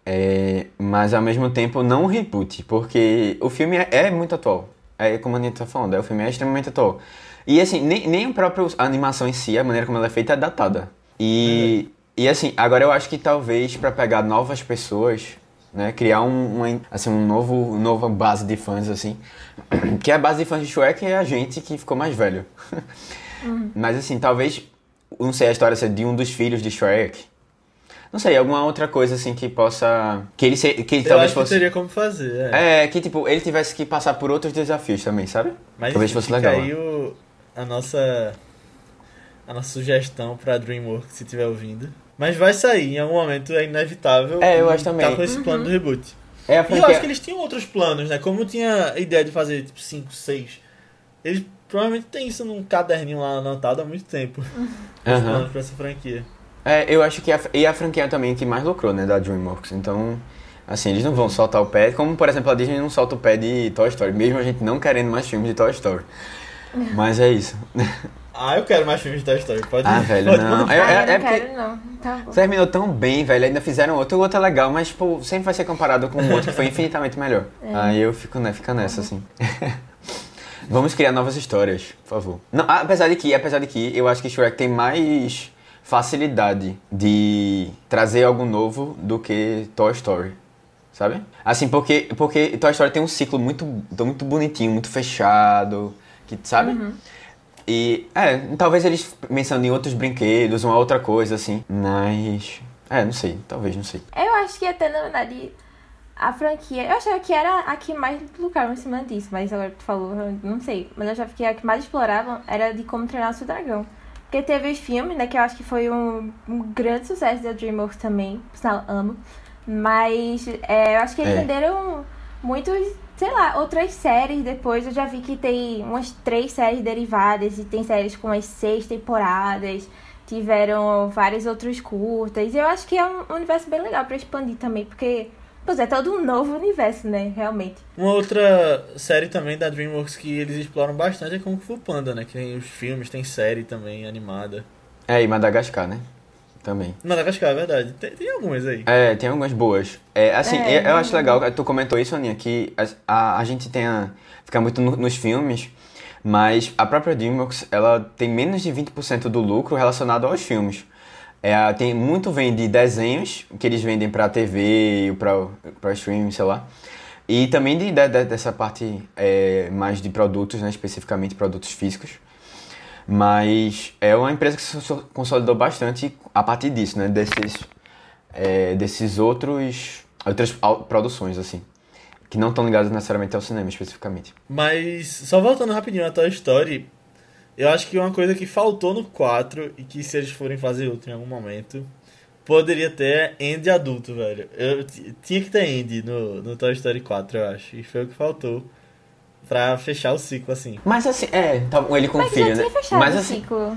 É, mas ao mesmo tempo não um reboot, porque o filme é, é muito atual. É como a gente tá falando, é, o filme é extremamente atual. E assim, nem, nem a própria animação em si, a maneira como ela é feita é datada. E, e assim, agora eu acho que talvez para pegar novas pessoas, né, criar um, uma, assim, um novo, nova base de fãs, assim, (clears throat) que a base de fãs de Shrek é a gente que ficou mais velho. (laughs) Uhum. Mas assim, talvez, não sei, a história de um dos filhos de Shrek, não sei, alguma outra coisa assim que possa. Que ele, se, que ele Eu talvez acho fosse. que teria como fazer, é. É, que tipo, ele tivesse que passar por outros desafios também, sabe? Mas talvez fosse fica legal. aí o, a nossa a nossa sugestão pra DreamWorks se estiver ouvindo. Mas vai sair, em algum momento é inevitável. É, eu acho também. Tá com esse plano do reboot. É E eu acho que eles tinham outros planos, né? Como tinha a ideia de fazer tipo 5, 6, eles provavelmente têm isso num caderninho lá anotado há muito tempo. Os Aham. planos pra essa franquia. É, eu acho que a, e a franquia também que mais lucrou, né, da DreamWorks. Então, assim, eles não vão soltar o pé, como por exemplo a Disney não solta o pé de Toy Story, mesmo a gente não querendo mais filmes de Toy Story. (laughs) Mas é isso. Ah, eu quero mais filmes de Toy Story. Pode Ah, velho, pode não. mandar. É- ah, é- eu não é porque- quero, não. Tá bom. Terminou tão bem, velho, ainda fizeram outro, o outro é legal, mas pô, sempre vai ser comparado com o outro que foi infinitamente melhor. Aí eu fico, né, fica nessa, assim. (laughs) Vamos criar novas histórias, por favor. Não, apesar de que, apesar de que, eu acho que Shrek tem mais facilidade de trazer algo novo do que Toy Story. Sabe? Assim, porque, porque Toy Story tem um ciclo muito, muito bonitinho, muito fechado, que, sabe? E, é, talvez eles pensando em outros brinquedos, uma outra coisa, assim. Mas, é, não sei, talvez, não sei. Eu acho que até, na verdade, a franquia... Eu achava que era a que mais lucrava em cima disso, mas agora que tu falou, não sei. Mas eu achava que a que mais exploravam era de como treinar o seu dragão. Porque teve os filmes, né, que eu acho que foi um, um grande sucesso da DreamWorks também. Por sinal, amo. Mas é, eu acho que eles É. venderam muitos, sei lá, outras séries depois. Eu já vi que tem umas três séries derivadas e tem séries com umas seis temporadas. Tiveram vários outros curtas. E eu acho que é um universo bem legal pra expandir também, porque, pois é, todo um novo universo, né, realmente. Uma outra série também da DreamWorks que eles exploram bastante é Kung Fu Panda, né? Que tem os filmes, tem série também animada. É, e Madagascar, né? Também. Madagascar, é verdade. Tem, tem algumas aí. É, tem algumas boas. É, assim, É, eu, eu acho legal, tu comentou isso, Aninha, que a, a, a gente tem a, fica muito no- nos filmes, mas a própria DreamWorks, ela tem menos de 20% do lucro relacionado aos filmes. É, tem muito vem de desenhos que eles vendem pra TV, pra, pra streaming, sei lá. E também de, de- de- dessa parte é, mais de produtos, né, especificamente produtos físicos. Mas é uma empresa que se so- consolidou bastante a partir disso, né? Desses, é, desses outros outras produções, assim. Que não estão ligadas necessariamente ao cinema, especificamente. Mas, só voltando rapidinho a Toy Story, eu acho que uma coisa que faltou no 4 e que se eles forem fazer outro em algum momento, poderia ter Andy adulto, velho. Eu, tinha que ter Andy no, no Toy Story 4, eu acho. E foi o que faltou pra fechar o ciclo, assim. Mas assim, é, tá, ele com Mas filho, já né? tinha fechado Mas o assim, ciclo.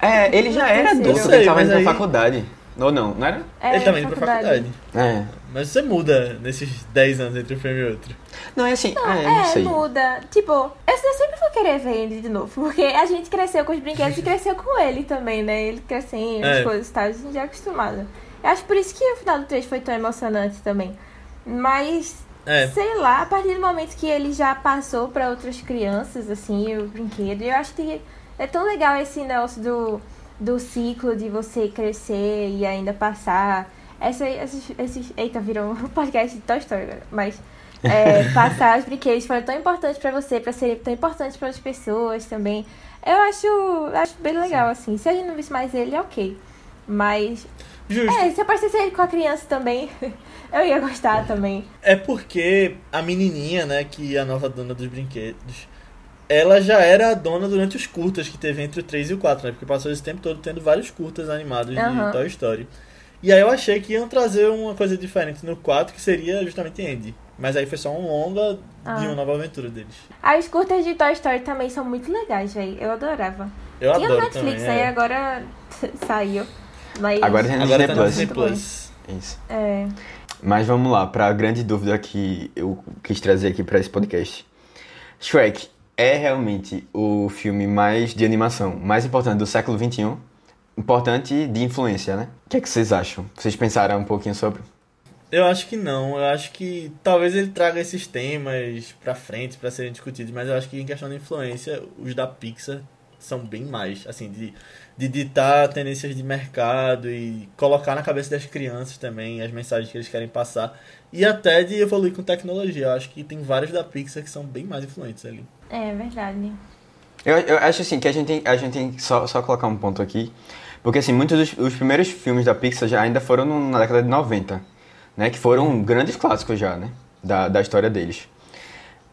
é, ele já era adulto, sei, ele tava indo aí- pra faculdade. Ou não, não era? É, Ele tava indo pra faculdade. É. Mas você muda nesses 10 anos entre um filme e outro. Não, é assim, Não, é, não é, sei. muda. Tipo, eu sempre vou querer ver ele de novo. Porque a gente cresceu com os brinquedos e cresceu com ele também, né? Ele crescendo, É. as coisas e tal. A gente já é acostumado. Eu acho por isso que o final do 3 foi tão emocionante também. Mas, É, sei lá, a partir do momento que ele já passou pra outras crianças, assim, o brinquedo, eu acho que é tão legal esse negócio do, do ciclo de você crescer e ainda passar. Essa, esses, esses, eita, virou um (laughs) podcast de Toy Story agora. Mas é, (laughs) passar os brinquedos foram tão importantes pra você, pra serem tão importantes para as pessoas também. Eu acho, acho bem legal, assim. Se a gente não visse mais ele, é ok. Mas, justo. é, se aparecesse ele com a criança também, (laughs) eu ia gostar também. É porque a menininha, né, que é a nova dona dos brinquedos, ela já era a dona durante os curtas que teve entre o 3 e o 4, né? Porque passou esse tempo todo tendo vários curtas animados Aham. de Toy Story. E aí eu achei que iam trazer uma coisa diferente no 4, que seria justamente Andy. Mas aí foi só um longa de Ah. uma nova aventura deles. As curtas de Toy Story também são muito legais, velho. Eu adorava. Eu Tinha adoro Netflix, também. aí é. agora (laughs) saiu. Mas, Agora tem Agora Disney tá no Plus. Disney Plus. Isso. é, Mas vamos lá, para a grande dúvida que eu quis trazer aqui para esse podcast. Shrek é realmente o filme mais de animação, mais importante do século XXI, importante de influência, né? O que é que vocês acham? Vocês pensaram um pouquinho sobre? Eu acho que não. Eu acho que talvez ele traga esses temas pra frente para serem discutidos, mas eu acho que em questão de influência, os da Pixar são bem mais, assim, de, de ditar tendências de mercado e colocar na cabeça das crianças também as mensagens que eles querem passar e até de evoluir com tecnologia. Eu acho que tem vários da Pixar que são bem mais influentes ali. É verdade. Eu, eu acho assim que a gente tem, a gente tem que só, só colocar um ponto aqui, porque assim, muitos dos os primeiros filmes da Pixar já ainda foram na década de 90, né? Que foram grandes clássicos já, né? Da, da história deles.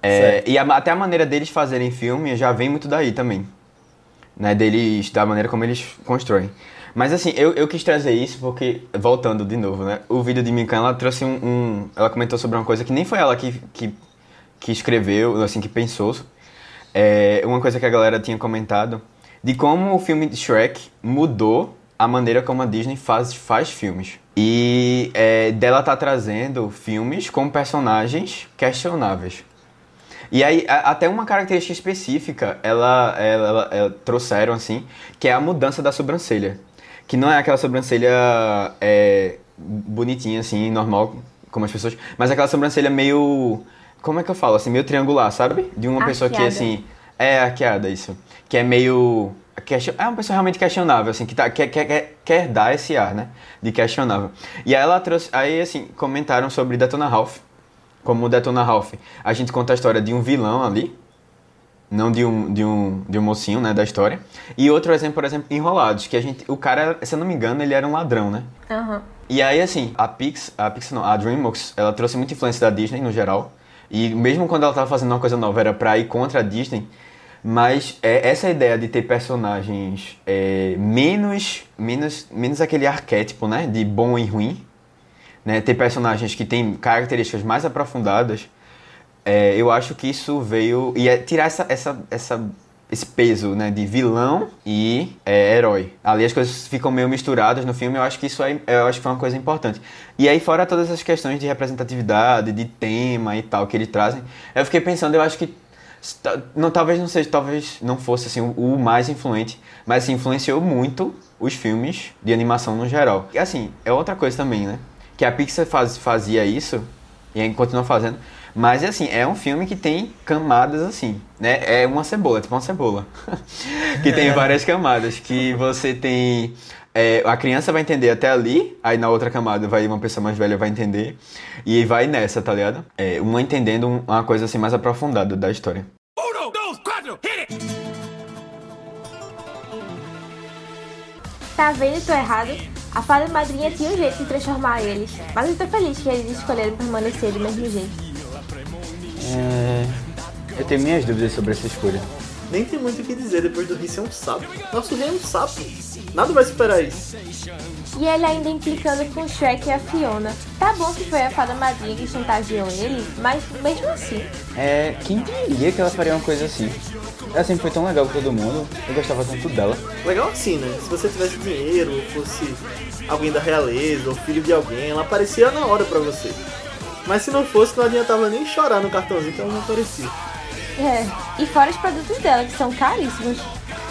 É, e a, até a maneira deles fazerem filme já vem muito daí também. Né, deles, da maneira como eles constroem. Mas assim, eu, eu quis trazer isso porque, voltando de novo, né? O vídeo de Minkan, ela trouxe um, um, Ela comentou sobre uma coisa que nem foi ela que, que, que escreveu, assim, que pensou. É, uma coisa que a galera tinha comentado de como o filme de Shrek mudou a maneira como a Disney faz, faz filmes. E é, dela tá trazendo filmes com personagens questionáveis. E aí, a, até uma característica específica, ela, ela, ela, ela, trouxeram assim, que é a mudança da sobrancelha. Que não é aquela sobrancelha é, bonitinha, assim, normal, como as pessoas, mas aquela sobrancelha meio. Como é que eu falo? Assim, meio triangular, sabe? De uma pessoa que, assim. É, arqueada, isso. Que é meio. É uma pessoa realmente questionável, assim, que tá, quer, quer, quer dar esse ar, né? De questionável. E aí ela trouxe. Aí, assim, comentaram sobre Detona Ralph como o Detona Ralph, a gente conta a história de um vilão ali, não de um, de um, de um mocinho, né, da história. E outro exemplo, por exemplo, Enrolados, que a gente, o cara, se eu não me engano, ele era um ladrão, né? Uhum. E aí, assim, a Pix, a Pix não, a DreamWorks, ela trouxe muita influência da Disney no geral. E mesmo quando ela estava fazendo uma coisa nova, era pra ir contra a Disney. Mas é, essa ideia de ter personagens é, menos, menos, menos aquele arquétipo, né, de bom e ruim, né, ter personagens que têm características mais aprofundadas, é, eu acho que isso veio e é tirar essa, essa, essa, esse peso né, de vilão e é, herói. Ali as coisas ficam meio misturadas no filme. Eu acho que isso é, eu acho que foi uma coisa importante. E aí fora todas as questões de representatividade, de tema e tal que eles trazem, eu fiquei pensando, eu acho que não, talvez não seja, talvez não fosse assim o mais influente, mas assim, influenciou muito os filmes de animação no geral. E assim, é outra coisa também, né? que a Pixar faz, fazia isso e continua fazendo. Mas assim, é um filme que tem camadas assim, né? É uma cebola, tipo uma cebola. (laughs) que tem várias camadas. Que você tem. É, a criança vai entender até ali, aí na outra camada vai uma pessoa mais velha vai entender. E vai nessa, tá ligado? É, uma entendendo uma coisa assim mais aprofundada da história. Uno, dois, quatro, hit it! Tá vendo? Tô errado. A fada madrinha tinha um jeito de transformar eles, mas eu tô feliz que eles escolheram permanecer do mesmo jeito. É... Eu tenho minhas dúvidas sobre essa escolha. Nem tem muito o que dizer depois do rei ser um sapo. Nosso rei é um sapo. Nada vai superar isso. E ele ainda implicando com o Shrek e a Fiona. Tá bom que foi a fada madrinha que chantageou ele, mas mesmo assim. É, quem diria que ela faria uma coisa assim? Ela sempre foi tão legal com todo mundo, eu gostava tanto dela. Legal assim, né? Se você tivesse dinheiro, ou fosse alguém da realeza, ou filho de alguém, ela aparecia na hora pra você. Mas se não fosse, não adiantava nem chorar no cartãozinho que ela não aparecia. É, e fora os produtos dela, que são caríssimos.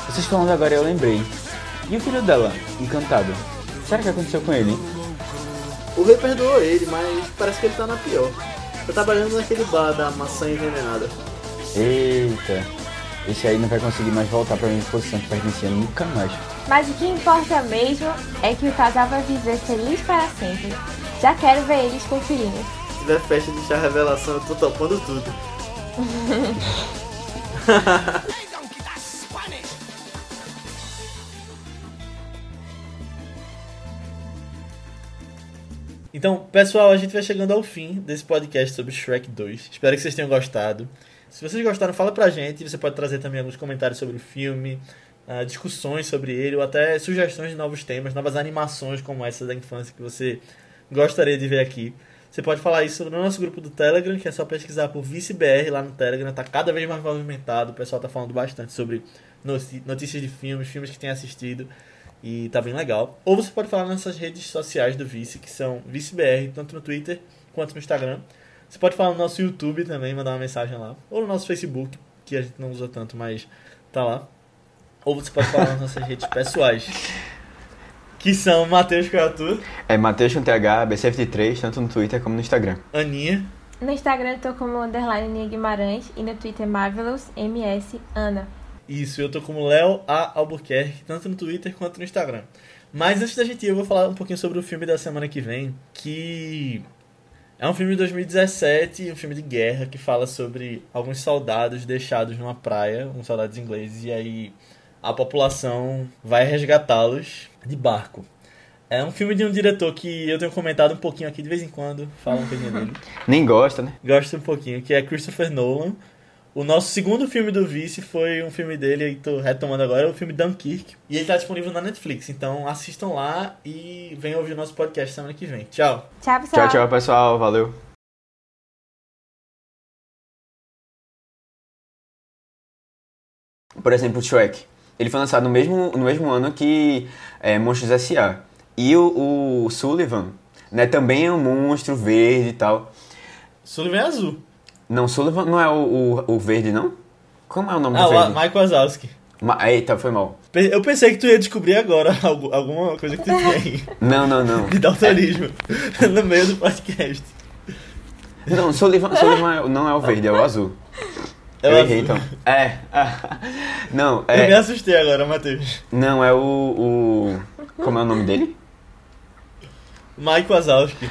Vocês falando agora, eu lembrei. E o filho dela, encantado? Será que aconteceu com ele? O rei perdoou ele, mas parece que ele tá na pior. Tá trabalhando naquele bar da maçã envenenada. Eita, esse aí não vai conseguir mais voltar pra minha posição que pertencia nunca mais. Mas o que importa mesmo é que o casal vai viver feliz para sempre. Já quero ver eles com filhinhos. Tiver festa de chá revelação, eu tô topando tudo. (laughs) Então, pessoal, a gente vai chegando ao fim desse podcast sobre Shrek 2. Espero que vocês tenham gostado. Se vocês gostaram, fala pra gente. Você pode trazer também alguns comentários sobre o filme, uh, discussões sobre ele, ou até sugestões de novos temas, novas animações como essa da infância que você gostaria de ver aqui. Você pode falar isso no nosso grupo do Telegram, que é só pesquisar por ViceBR lá no Telegram. Tá cada vez mais movimentado. O pessoal tá falando bastante sobre notícias de filmes, filmes que tem assistido. E tá bem legal. Ou você pode falar nas nossas redes sociais do Vice, que são ViceBR, tanto no Twitter quanto no Instagram. Você pode falar no nosso YouTube também, mandar uma mensagem lá. Ou no nosso Facebook. que a gente não usa tanto, mas tá lá. Ou você pode falar nas nossas redes pessoais. (laughs) Que são Matheus Coatu, É Matheus com TH, B73, tanto no Twitter como no Instagram. Aninha. No Instagram eu tô como underline Nia Guimarães e no Twitter Marvelous MS Ana. Isso, eu tô como Léo A. Albuquerque, tanto no Twitter quanto no Instagram. Mas antes da gente ir, eu vou falar um pouquinho sobre o filme da semana que vem, que é um filme de 2017, um filme de guerra, que fala sobre alguns soldados deixados numa praia, uns soldados ingleses, e aí a população vai resgatá-los de barco. É um filme de um diretor que eu tenho comentado um pouquinho aqui de vez em quando, fala um pouquinho dele. (laughs) Nem gosta, né? Gosto um pouquinho, que é Christopher Nolan. O nosso segundo filme do Vice foi um filme dele, e tô retomando agora, o filme Dunkirk. E ele tá disponível na Netflix, então assistam lá e venham ouvir o nosso podcast semana que vem. Tchau! Tchau, pessoal. Tchau, tchau, pessoal. Valeu. Por exemplo, Shrek. Ele foi lançado no mesmo, no mesmo ano que é, Monstros S.A. E o, o Sullivan, né, também é um monstro verde e tal. Sullivan é azul. Não, Sullivan não é o, o, o verde, não? Como é o nome Ah, do verde? Michael Wazowski. Ma Eita, foi mal. Eu pensei que tu ia descobrir agora (laughs) algu- alguma coisa que tu tinha (laughs) aí Não, não, não. de daltonismo (laughs) no meio do podcast. Não, Sullivan, Sullivan é- não é o verde, é o azul. É o Eu errei, então. (laughs) É. ah, (laughs) Não, Eu me é. assustei agora, Matheus. Não, é o, o. Como é o nome dele? Mike Wazowski.